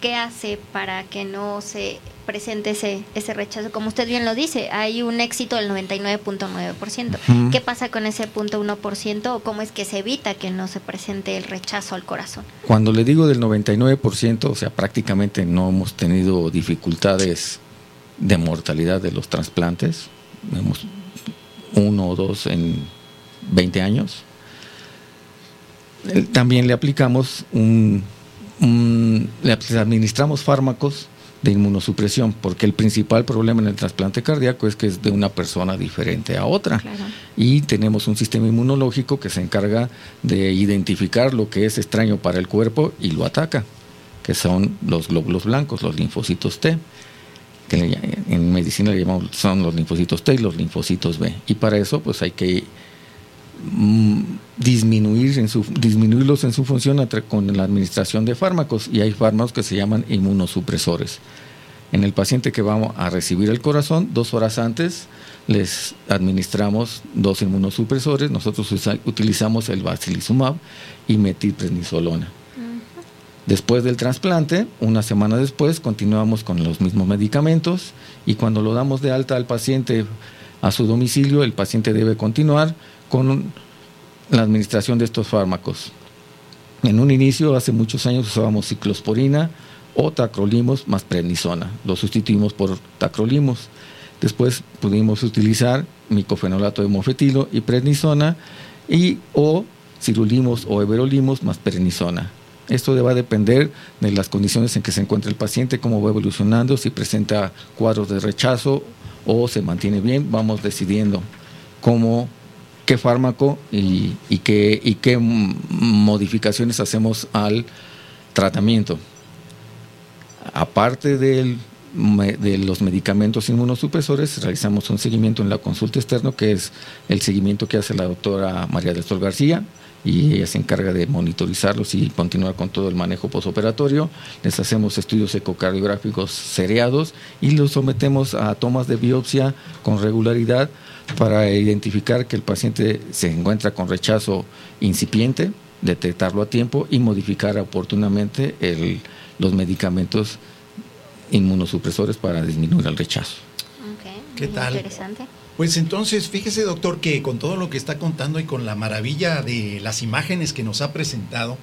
[SPEAKER 3] qué hace para que no se presente ese, ese rechazo? Como usted bien lo dice, hay un éxito del 99.9%.
[SPEAKER 5] Ujú.
[SPEAKER 3] ¿Qué pasa con ese punto 1% o cómo es que se evita que no se presente el rechazo al corazón?
[SPEAKER 5] Cuando le digo del 99%, o sea, prácticamente no hemos tenido dificultades de mortalidad de los trasplantes. Hemos uno o dos en 20 años. También le aplicamos un, un- le administramos fármacos de inmunosupresión, porque el principal problema en el trasplante cardíaco es que es de una persona diferente a otra
[SPEAKER 6] Claro.
[SPEAKER 5] y tenemos un sistema inmunológico que se encarga de identificar lo que es extraño para el cuerpo y lo ataca, que son los glóbulos blancos, los linfocitos T, que en medicina le llamamos son los linfocitos T y los linfocitos B. Y para eso pues hay que mm, disminuir en su, disminuirlos en su función con la administración de fármacos y hay fármacos que se llaman inmunosupresores. En el paciente que vamos a recibir el corazón, dos horas antes les administramos dos inmunosupresores. Nosotros utilizamos el bacilizumab y metilprednisolona. Después del trasplante, una semana después, continuamos con los mismos medicamentos y cuando lo damos de alta al paciente a su domicilio, el paciente debe continuar con la administración de estos fármacos. En un inicio, hace muchos años, usábamos ciclosporina o tacrolimus más prednisona. Lo sustituimos por tacrolimus. Después pudimos utilizar micofenolato de mofetilo y prednisona y o cirulimos o everolimus más prednisona. Esto va a depender de las condiciones en que se encuentra el paciente, cómo va evolucionando, si presenta cuadros de rechazo o se mantiene bien, vamos decidiendo cómo, qué fármaco y, qué, modificaciones hacemos al tratamiento. Aparte de los medicamentos inmunosupresores, realizamos un seguimiento en la consulta externo, que es el seguimiento que hace la doctora María del Sol García, y ella se encarga de monitorizarlos y continuar con todo el manejo posoperatorio. Les hacemos estudios ecocardiográficos seriados y los sometemos a tomas de biopsia con regularidad para identificar que el paciente se encuentra con rechazo incipiente, detectarlo a tiempo y modificar oportunamente el- los medicamentos inmunosupresores para disminuir el rechazo.
[SPEAKER 4] ¿Qué
[SPEAKER 3] muy
[SPEAKER 4] tal?
[SPEAKER 3] Interesante.
[SPEAKER 4] Pues entonces, fíjese doctor que con todo lo que está contando y con la maravilla de las imágenes que nos ha presentado,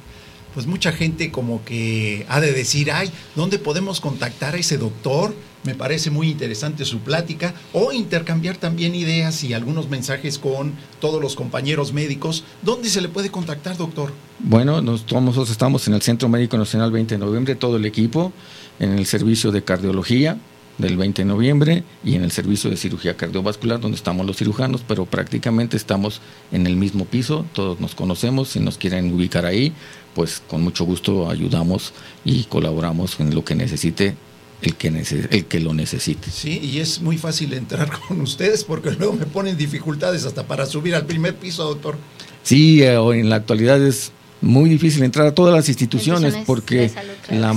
[SPEAKER 4] pues mucha gente como que ha de decir, ay, ¿dónde podemos contactar a ese doctor? Me parece muy interesante su plática o intercambiar también ideas y algunos mensajes con todos los compañeros médicos. ¿Dónde se le puede contactar, doctor?
[SPEAKER 5] Bueno, nosotros estamos en el Centro Médico Nacional 20 de noviembre, todo el equipo, en el servicio de cardiología del 20 de noviembre y en el servicio de cirugía cardiovascular, donde estamos los cirujanos, pero prácticamente estamos en el mismo piso, todos nos conocemos, si nos quieren ubicar ahí, pues con mucho gusto ayudamos y colaboramos en lo que necesite el que, el que lo necesite.
[SPEAKER 4] Sí, y es muy fácil entrar con ustedes porque luego me ponen dificultades hasta para subir al primer piso, doctor.
[SPEAKER 5] Sí, eh, hoy en la actualidad es muy difícil entrar a todas las instituciones
[SPEAKER 3] Instituciones
[SPEAKER 5] porque
[SPEAKER 3] salud, claro,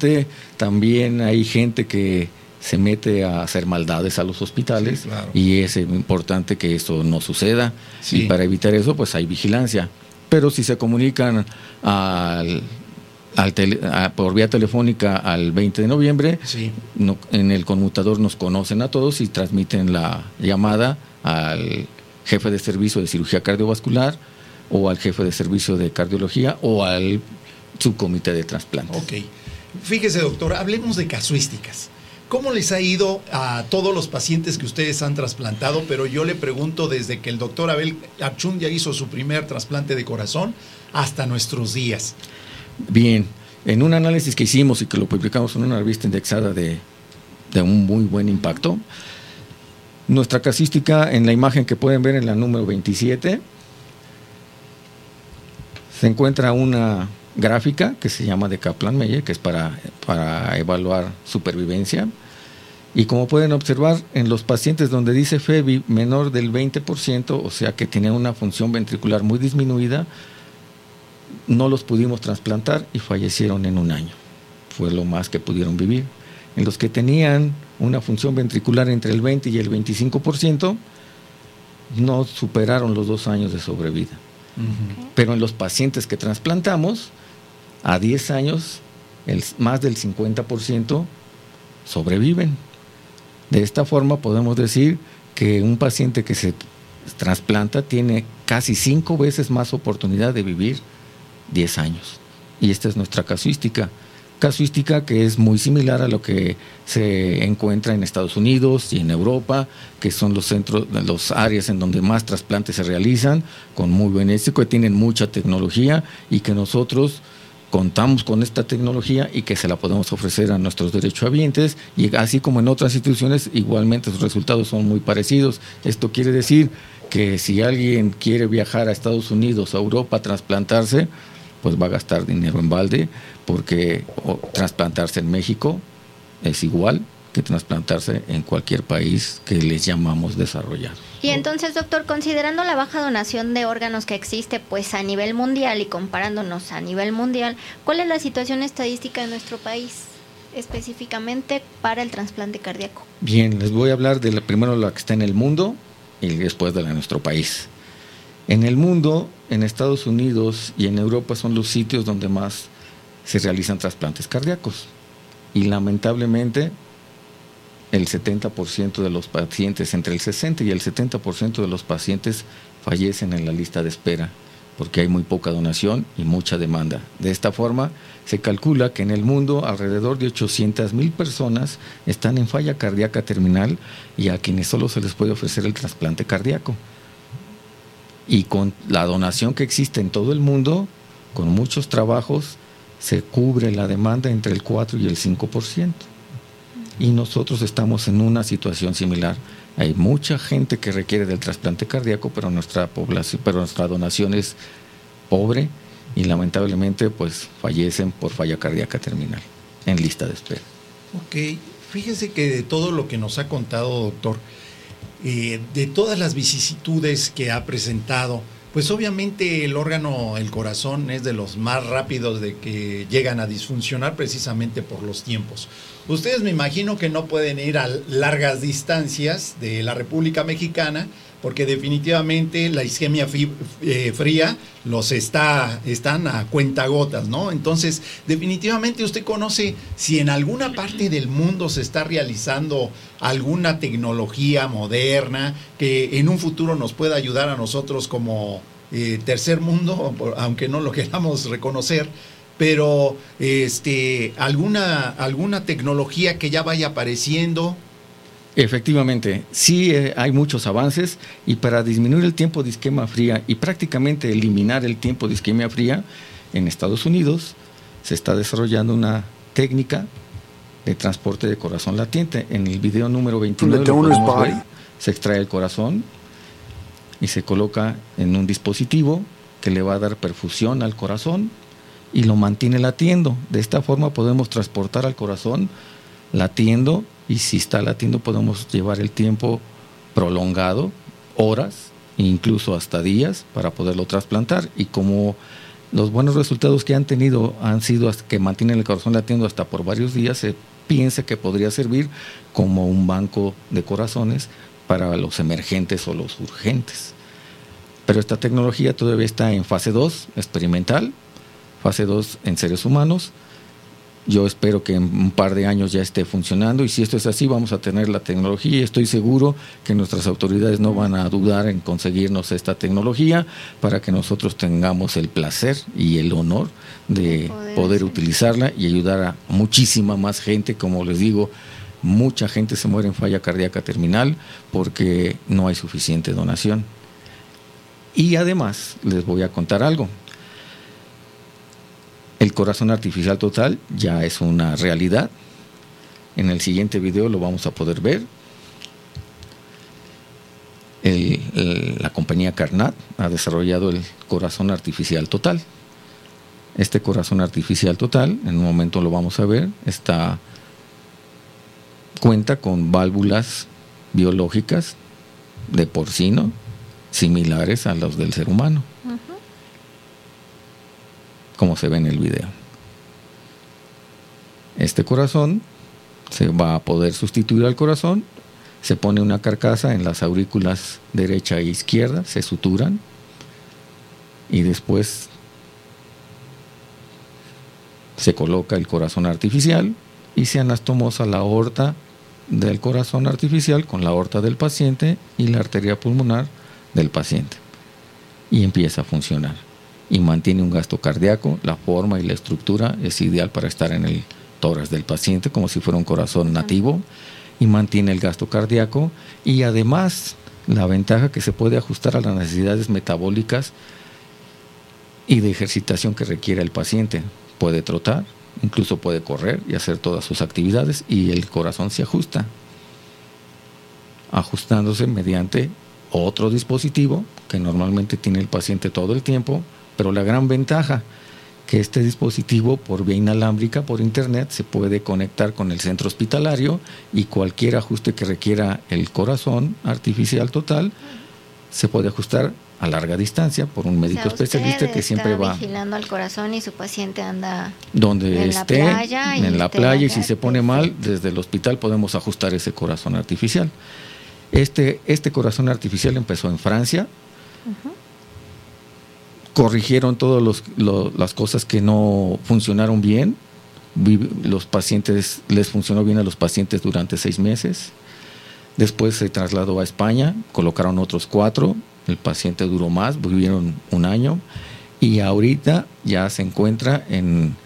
[SPEAKER 3] sí.
[SPEAKER 5] También hay gente que se mete a hacer maldades a los hospitales
[SPEAKER 4] Sí, claro.
[SPEAKER 5] y es importante que eso no suceda
[SPEAKER 4] Sí.
[SPEAKER 5] y para evitar eso pues hay vigilancia. Pero si se comunican al, al tele- a- por vía telefónica al 20 de noviembre,
[SPEAKER 4] Sí.
[SPEAKER 5] no- en el conmutador nos conocen a todos y transmiten la llamada al jefe de servicio de cirugía cardiovascular o al jefe de servicio de cardiología o al subcomité de trasplantes.
[SPEAKER 4] Ok. Fíjese, doctor, hablemos de casuísticas. ¿Cómo les ha ido a todos los pacientes que ustedes han trasplantado? Pero yo le pregunto desde que el doctor Abel Archundia hizo su primer trasplante de corazón hasta nuestros días.
[SPEAKER 5] Bien, en un análisis que hicimos y que lo publicamos en una revista indexada de, de un muy buen impacto, nuestra casística en la imagen que pueden ver en la número 27, se encuentra una gráfica que se llama de Kaplan-Meier, que es para, para evaluar supervivencia. Y como pueden observar, en los pacientes donde dice FEBI menor del 20%, o sea que tienen una función ventricular muy disminuida, no los pudimos trasplantar y fallecieron en un año. Fue lo más que pudieron vivir. En los que tenían una función ventricular entre el 20 y el 25%, no superaron los dos años de sobrevida. Pero en los pacientes que trasplantamos, a 10 años, el, más del 50% sobreviven. De esta forma podemos decir que un paciente que se trasplanta tiene casi cinco veces más oportunidad de vivir 10 años. Y esta es nuestra casuística. Casuística que es muy similar a lo que se encuentra en Estados Unidos y en Europa, que son los centros, los áreas en donde más trasplantes se realizan, con muy buen éxito, que tienen mucha tecnología y que nosotros contamos con esta tecnología y que se la podemos ofrecer a nuestros derechohabientes y así como en otras instituciones igualmente sus resultados son muy parecidos. Esto quiere decir que si alguien quiere viajar a Estados Unidos, a Europa a trasplantarse, pues va a gastar dinero en balde porque trasplantarse en México es igual que trasplantarse en cualquier país que les llamamos desarrollado.
[SPEAKER 3] Y entonces, doctor, considerando la baja donación de órganos que existe pues a nivel mundial y comparándonos a nivel mundial, ¿cuál es la situación estadística de nuestro país específicamente para el trasplante cardíaco?
[SPEAKER 5] Bien, les voy a hablar de la, primero la que está en el mundo y después de la de nuestro país. En el mundo, en Estados Unidos y en Europa son los sitios donde más se realizan trasplantes cardíacos. Y lamentablemente el 70% de los pacientes, entre el 60 y el 70% de los pacientes fallecen en la lista de espera porque hay muy poca donación y mucha demanda. De esta forma, se calcula que en el mundo alrededor de 800 mil personas están en falla cardíaca terminal y a quienes solo se les puede ofrecer el trasplante cardíaco. Y con la donación que existe en todo el mundo, con muchos trabajos, se cubre la demanda entre el 4 y el 5%. Y nosotros estamos en una situación similar. Hay mucha gente que requiere del trasplante cardíaco, pero nuestra población, pero nuestra donación es pobre y lamentablemente pues fallecen por falla cardíaca terminal en lista de espera.
[SPEAKER 4] Ok. Fíjese que de todo lo que nos ha contado, doctor, eh, de todas las vicisitudes que ha presentado, pues obviamente el órgano, el corazón, es de los más rápidos de que llegan a disfuncionar precisamente por los tiempos. Ustedes me imagino que no pueden ir a largas distancias de la República Mexicana porque definitivamente la isquemia eh, fría los está, están a cuentagotas, ¿no? Entonces, definitivamente usted conoce si en alguna parte del mundo se está realizando alguna tecnología moderna que en un futuro nos pueda ayudar a nosotros como eh, tercer mundo, aunque no lo queramos reconocer, pero este, alguna, alguna tecnología que ya vaya apareciendo.
[SPEAKER 5] Efectivamente, sí eh, hay muchos avances y para disminuir el tiempo de isquemia fría y prácticamente eliminar el tiempo de isquemia fría, en Estados Unidos se está desarrollando una técnica de transporte de corazón latiente. En el video número 29 se extrae el corazón y se coloca en un dispositivo que le va a dar perfusión al corazón y lo mantiene latiendo. De esta forma podemos transportar al corazón latiendo y si está latiendo podemos llevar el tiempo prolongado, horas, incluso hasta días, para poderlo trasplantar. Y como los buenos resultados que han tenido han sido que mantienen el corazón latiendo hasta por varios días, se piensa que podría servir como un banco de corazones para los emergentes o los urgentes. Pero esta tecnología todavía está en fase 2 experimental, fase 2 en seres humanos, yo espero que en un par de años ya esté funcionando y si esto es así vamos a tener la tecnología y estoy seguro que nuestras autoridades no van a dudar en conseguirnos esta tecnología para que nosotros tengamos el placer y el honor de poder, utilizarla y ayudar a muchísima más gente, como les digo, mucha gente se muere en falla cardíaca terminal porque no hay suficiente donación. Y además les voy a contar algo. El corazón artificial total ya es una realidad. En el siguiente video lo vamos a poder ver. la compañía Carnat ha desarrollado el corazón artificial total. Este corazón artificial total, en un momento lo vamos a ver, está cuenta con válvulas biológicas de porcino similares a los del ser humano como se ve en el video. Este corazón se va a poder sustituir al corazón, se pone una carcasa en las aurículas derecha e izquierda, se suturan y después se coloca el corazón artificial y se anastomosa la aorta del corazón artificial con la aorta del paciente y la arteria pulmonar del paciente y empieza a funcionar y mantiene un gasto cardíaco. La forma y la estructura es ideal para estar en el tórax del paciente como si fuera un corazón nativo y mantiene el gasto cardíaco y además la ventaja que se puede ajustar a las necesidades metabólicas y de ejercitación que requiere el paciente. Puede trotar, incluso puede correr y hacer todas sus actividades y el corazón se ajusta, ajustándose mediante otro dispositivo que normalmente tiene el paciente todo el tiempo pero la gran ventaja que este dispositivo por vía inalámbrica por internet se puede conectar con el centro hospitalario y cualquier ajuste que requiera el corazón artificial total se puede ajustar a larga distancia por un médico especialista que siempre va
[SPEAKER 3] vigilando al corazón y su paciente anda
[SPEAKER 5] donde esté en la playa y si se pone mal desde el hospital podemos ajustar ese corazón artificial. Este este corazón artificial empezó en Francia corrigieron todas las cosas que no funcionaron bien. Los pacientes, les funcionó bien a los pacientes durante seis meses. Después se trasladó a España, colocaron otros cuatro. El paciente duró más, vivieron un año. Y ahorita ya se encuentra en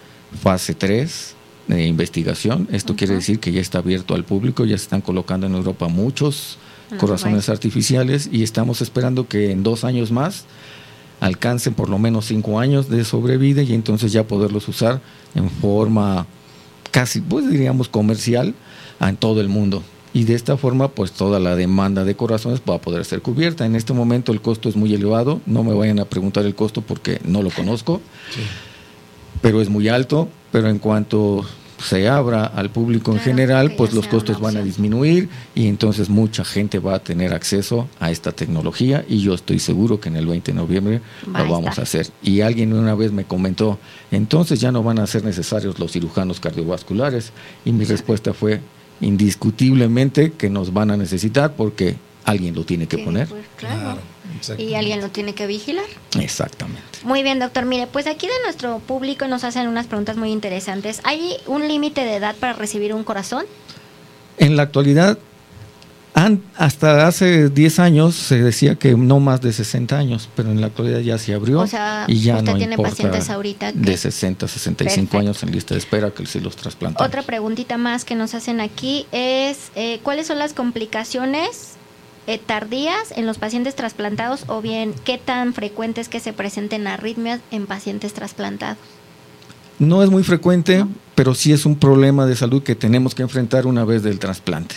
[SPEAKER 5] fase 3 de investigación. Esto quiere decir que ya está abierto al público, ya se están colocando en Europa muchos ah, corazones artificiales y estamos esperando que en dos años más alcancen por lo menos cinco años de sobrevida y entonces ya poderlos usar en forma casi, pues diríamos, comercial en todo el mundo. Y de esta forma, pues toda la demanda de corazones va a poder ser cubierta. En este momento el costo es muy elevado. No me vayan a preguntar el costo porque no lo conozco. Pero es muy alto. Pero en cuanto se abra al público en general, pues los costos van a disminuir y entonces mucha gente va a tener acceso a esta tecnología y yo estoy seguro que en el 20 de noviembre
[SPEAKER 3] Va
[SPEAKER 5] lo vamos a hacer. Y alguien una vez me comentó, entonces ya no van a ser necesarios los cirujanos cardiovasculares y mi respuesta fue indiscutiblemente que nos van a necesitar porque alguien lo tiene que
[SPEAKER 3] Sí,
[SPEAKER 5] poner.
[SPEAKER 3] pues, claro. Y alguien lo tiene que vigilar.
[SPEAKER 5] Exactamente.
[SPEAKER 3] Muy bien, doctor. Mire, pues aquí de nuestro público nos hacen unas preguntas muy interesantes. ¿Hay un límite de edad para recibir un corazón?
[SPEAKER 5] En la actualidad, hasta hace 10 años se decía que no más de 60 años, pero en la actualidad ya se abrió
[SPEAKER 3] O sea,
[SPEAKER 5] y ya
[SPEAKER 3] usted
[SPEAKER 5] no
[SPEAKER 3] tiene pacientes ahorita que-
[SPEAKER 5] de 60 a 65
[SPEAKER 3] Perfecto.
[SPEAKER 5] años en lista de espera que se los trasplantamos.
[SPEAKER 3] Otra preguntita más que nos hacen aquí es, eh, ¿cuáles son las complicaciones eh, tardías en los pacientes trasplantados o bien qué tan frecuentes que se presenten arritmias en pacientes trasplantados?
[SPEAKER 5] No es muy frecuente, pero sí es un problema de salud que tenemos que enfrentar una vez del trasplante.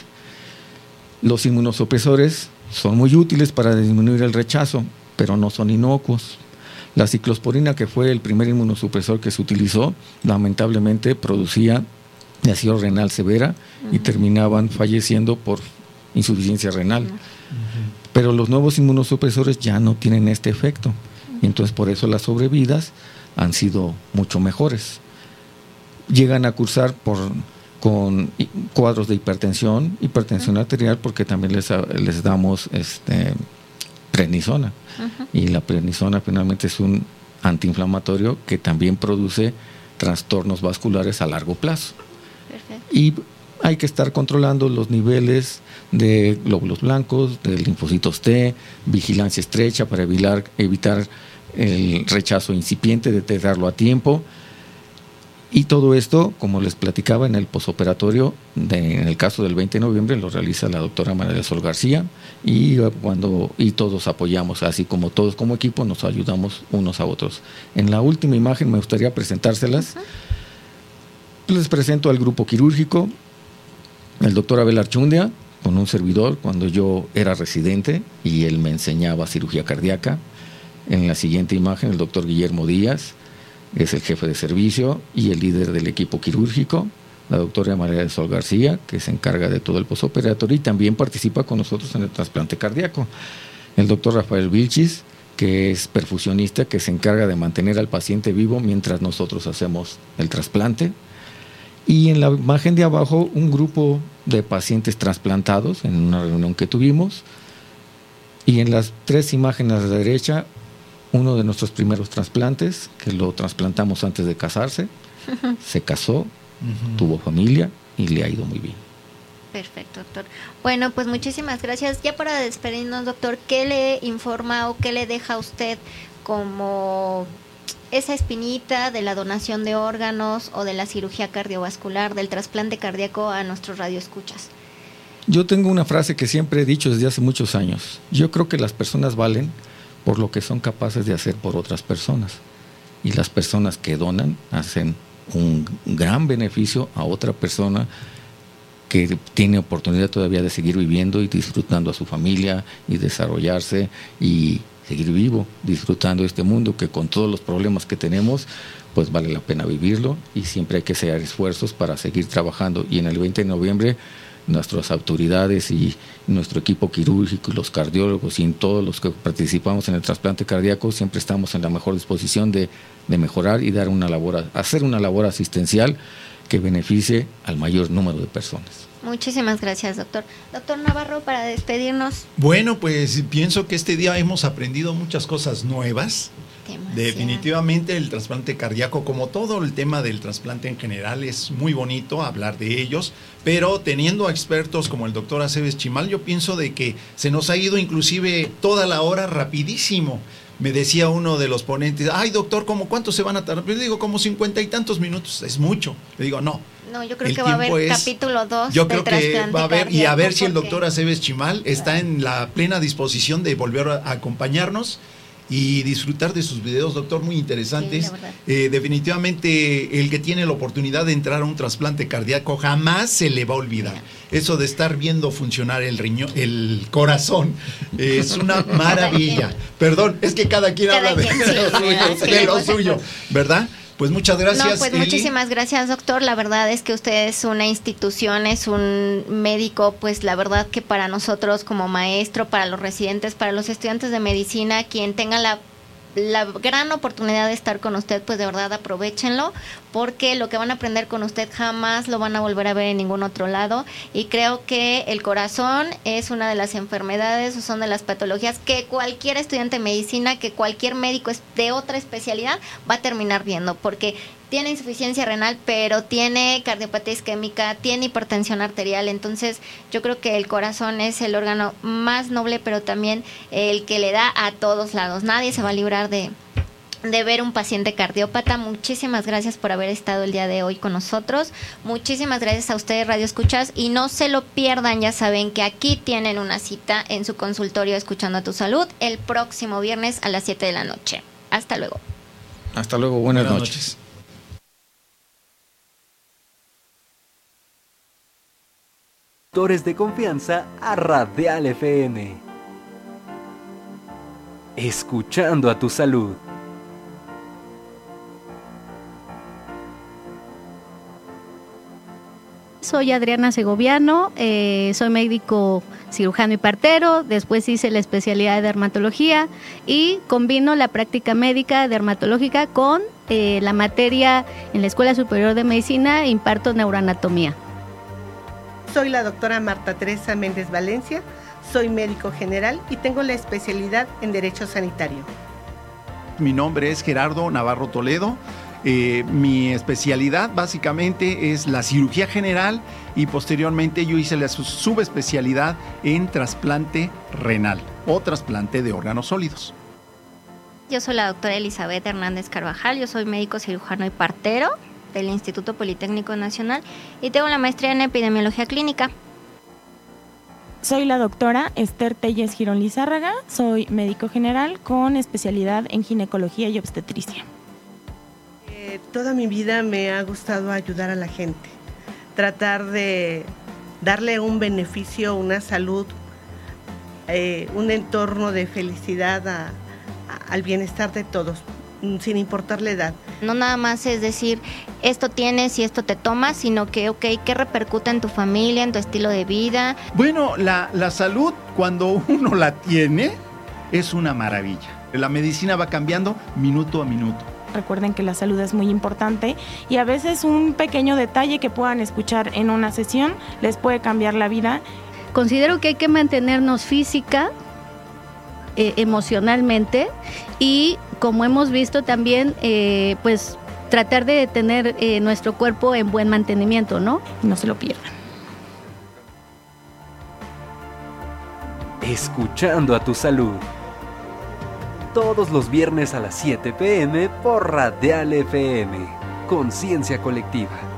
[SPEAKER 5] Los inmunosupresores son muy útiles para disminuir el rechazo, pero no son inocuos. La ciclosporina, que fue el primer inmunosupresor que se utilizó, lamentablemente producía ácido renal severa y terminaban falleciendo por insuficiencia renal. Pero los nuevos inmunosupresores ya no tienen este efecto. Y entonces por eso las sobrevidas han sido mucho mejores. Llegan a cursar por, con cuadros de hipertensión, hipertensión arterial, porque también les, les damos este, prednisona. Y la prednisona finalmente es un antiinflamatorio que también produce trastornos vasculares a largo plazo
[SPEAKER 3] Perfecto.
[SPEAKER 5] y hay que estar controlando los niveles de glóbulos blancos, de linfocitos T, vigilancia estrecha para evitar, evitar el rechazo incipiente, detectarlo a tiempo. Y todo esto, como les platicaba en el posoperatorio, de- en el caso del 20 de noviembre, lo realiza la doctora María del Sol García y, cuando, y todos apoyamos, así como todos como equipo, nos ayudamos unos a otros. En la última imagen me gustaría presentárselas. Les presento al grupo quirúrgico, el doctor Abel Archundia, con un servidor cuando yo era residente y él me enseñaba cirugía cardíaca. En la siguiente imagen, el doctor Guillermo Díaz es el jefe de servicio y el líder del equipo quirúrgico. La doctora María del Sol García, que se encarga de todo el posoperatorio y también participa con nosotros en el trasplante cardíaco. El doctor Rafael Vilchis, que es perfusionista, que se encarga de mantener al paciente vivo mientras nosotros hacemos el trasplante. Y en la imagen de abajo, un grupo de pacientes trasplantados en una reunión que tuvimos. Y en las tres imágenes a la derecha, uno de nuestros primeros trasplantes, que lo trasplantamos antes de casarse, se casó, tuvo familia y le ha ido muy bien.
[SPEAKER 3] Perfecto, doctor. Bueno, pues muchísimas gracias. Ya para despedirnos, doctor, ¿qué le informa o qué le deja a usted como esa espinita de la donación de órganos o de la cirugía cardiovascular, del trasplante cardíaco a nuestros radioescuchas?
[SPEAKER 5] Yo tengo una frase que siempre he dicho desde hace muchos años. Yo creo que las personas valen por lo que son capaces de hacer por otras personas. Y las personas que donan hacen un gran beneficio a otra persona que tiene oportunidad todavía de seguir viviendo y disfrutando a su familia y desarrollarse y seguir vivo, disfrutando este mundo que con todos los problemas que tenemos, pues vale la pena vivirlo y siempre hay que hacer esfuerzos para seguir trabajando. Y en el 20 de noviembre nuestras autoridades y nuestro equipo quirúrgico los cardiólogos y todos los que participamos en el trasplante cardíaco siempre estamos en la mejor disposición de, de mejorar y dar una labor, hacer una labor asistencial que beneficie al mayor número de personas.
[SPEAKER 3] Muchísimas gracias, doctor. Doctor Navarro, para despedirnos.
[SPEAKER 4] Bueno, pues pienso que este día hemos aprendido muchas cosas nuevas.
[SPEAKER 3] Demasiado.
[SPEAKER 4] Definitivamente el trasplante cardíaco, como todo el tema del trasplante en general, es muy bonito hablar de ellos, pero teniendo a expertos como el doctor Aceves Chimal, yo pienso de que se nos ha ido inclusive toda la hora rapidísimo. Me decía uno de los ponentes, ay doctor, ¿cómo cuánto se van a tardar? Yo digo, como cincuenta y tantos minutos, es mucho. Le digo, no,
[SPEAKER 3] No, yo creo
[SPEAKER 4] El
[SPEAKER 3] que va a haber
[SPEAKER 4] es-
[SPEAKER 3] capítulo 2
[SPEAKER 4] yo creo que va a haber, y a ver si el doctor Aceves Chimal está
[SPEAKER 3] Claro.
[SPEAKER 4] en la plena disposición de volver a acompañarnos y disfrutar de sus videos, doctor, muy interesantes.
[SPEAKER 3] Sí.
[SPEAKER 4] Eh, definitivamente el que tiene la oportunidad de entrar a un trasplante cardíaco jamás se le va a olvidar. Eso de estar viendo funcionar el riñón, el corazón, eh, es una maravilla. Perdón, es que cada quien
[SPEAKER 3] Cada
[SPEAKER 4] habla de,
[SPEAKER 3] quien, sí,
[SPEAKER 4] de lo
[SPEAKER 3] sí,
[SPEAKER 4] suyo,
[SPEAKER 3] sí.
[SPEAKER 4] de lo suyo, ¿verdad? Pues muchas gracias.
[SPEAKER 3] No, pues
[SPEAKER 4] Eli.
[SPEAKER 3] muchísimas gracias, doctor. La verdad es que usted es una institución, es un médico, pues la verdad que para nosotros como maestro, para los residentes, para los estudiantes de medicina, quien tenga la la gran oportunidad de estar con usted, pues de verdad aprovechenlo, porque lo que van a aprender con usted jamás lo van a volver a ver en ningún otro lado. Y creo que el corazón es una de las enfermedades o son de las patologías que cualquier estudiante de medicina, que cualquier médico de otra especialidad va a terminar viendo, porque tiene insuficiencia renal, pero tiene cardiopatía isquémica, tiene hipertensión arterial. Entonces, yo creo que el corazón es el órgano más noble, pero también el que le da a todos lados. Nadie se va a librar de, de ver un paciente cardiópata. Muchísimas gracias por haber estado el día de hoy con nosotros. Muchísimas gracias a ustedes, Radio Escuchas. Y no se lo pierdan, ya saben que aquí tienen una cita en su consultorio Escuchando a tu Salud el próximo viernes a las 7 de la noche. Hasta luego.
[SPEAKER 5] Hasta luego, buenas,
[SPEAKER 4] Buenas
[SPEAKER 5] noches.
[SPEAKER 4] noches.
[SPEAKER 1] Doctores de confianza a Radial FM. Escuchando a tu salud.
[SPEAKER 7] Soy Adriana Segoviano, eh, soy médico cirujano y partero, después hice la especialidad de dermatología y combino la práctica médica dermatológica con eh, la materia en la Escuela Superior de Medicina, imparto neuroanatomía.
[SPEAKER 8] Soy la doctora Marta Teresa Méndez Valencia, soy médico general y tengo la especialidad en Derecho Sanitario.
[SPEAKER 4] Mi nombre es Gerardo Navarro Toledo. Eh, mi especialidad básicamente es la cirugía general y posteriormente yo hice la su- subespecialidad en trasplante renal o trasplante de órganos sólidos.
[SPEAKER 3] Yo soy la doctora Elizabeth Hernández Carvajal, yo soy médico cirujano y partero del Instituto Politécnico Nacional y tengo la maestría en epidemiología clínica.
[SPEAKER 6] Soy la doctora Esther Telles Girón Lizárraga, soy médico general con especialidad en ginecología y obstetricia.
[SPEAKER 8] Eh, toda mi vida me ha gustado ayudar a la gente, tratar de darle un beneficio, una salud, eh, un entorno de felicidad a- a- al bienestar de todos, sin importar la edad.
[SPEAKER 3] No nada más es decir, esto tienes y esto te tomas, sino que, ok, ¿qué repercute en tu familia, en tu estilo de vida?
[SPEAKER 4] Bueno, la, la salud cuando uno la tiene es una maravilla. La medicina va cambiando minuto a minuto.
[SPEAKER 6] Recuerden que la salud es muy importante y a veces un pequeño detalle que puedan escuchar en una sesión les puede cambiar la vida.
[SPEAKER 7] Considero que hay que mantenernos física, eh, emocionalmente y como hemos visto también, eh, pues tratar de tener eh, nuestro cuerpo en buen mantenimiento, ¿no?
[SPEAKER 6] No se lo pierdan.
[SPEAKER 1] Escuchando a tu salud. Todos los viernes a las 7 pm por Radial FM. Conciencia colectiva.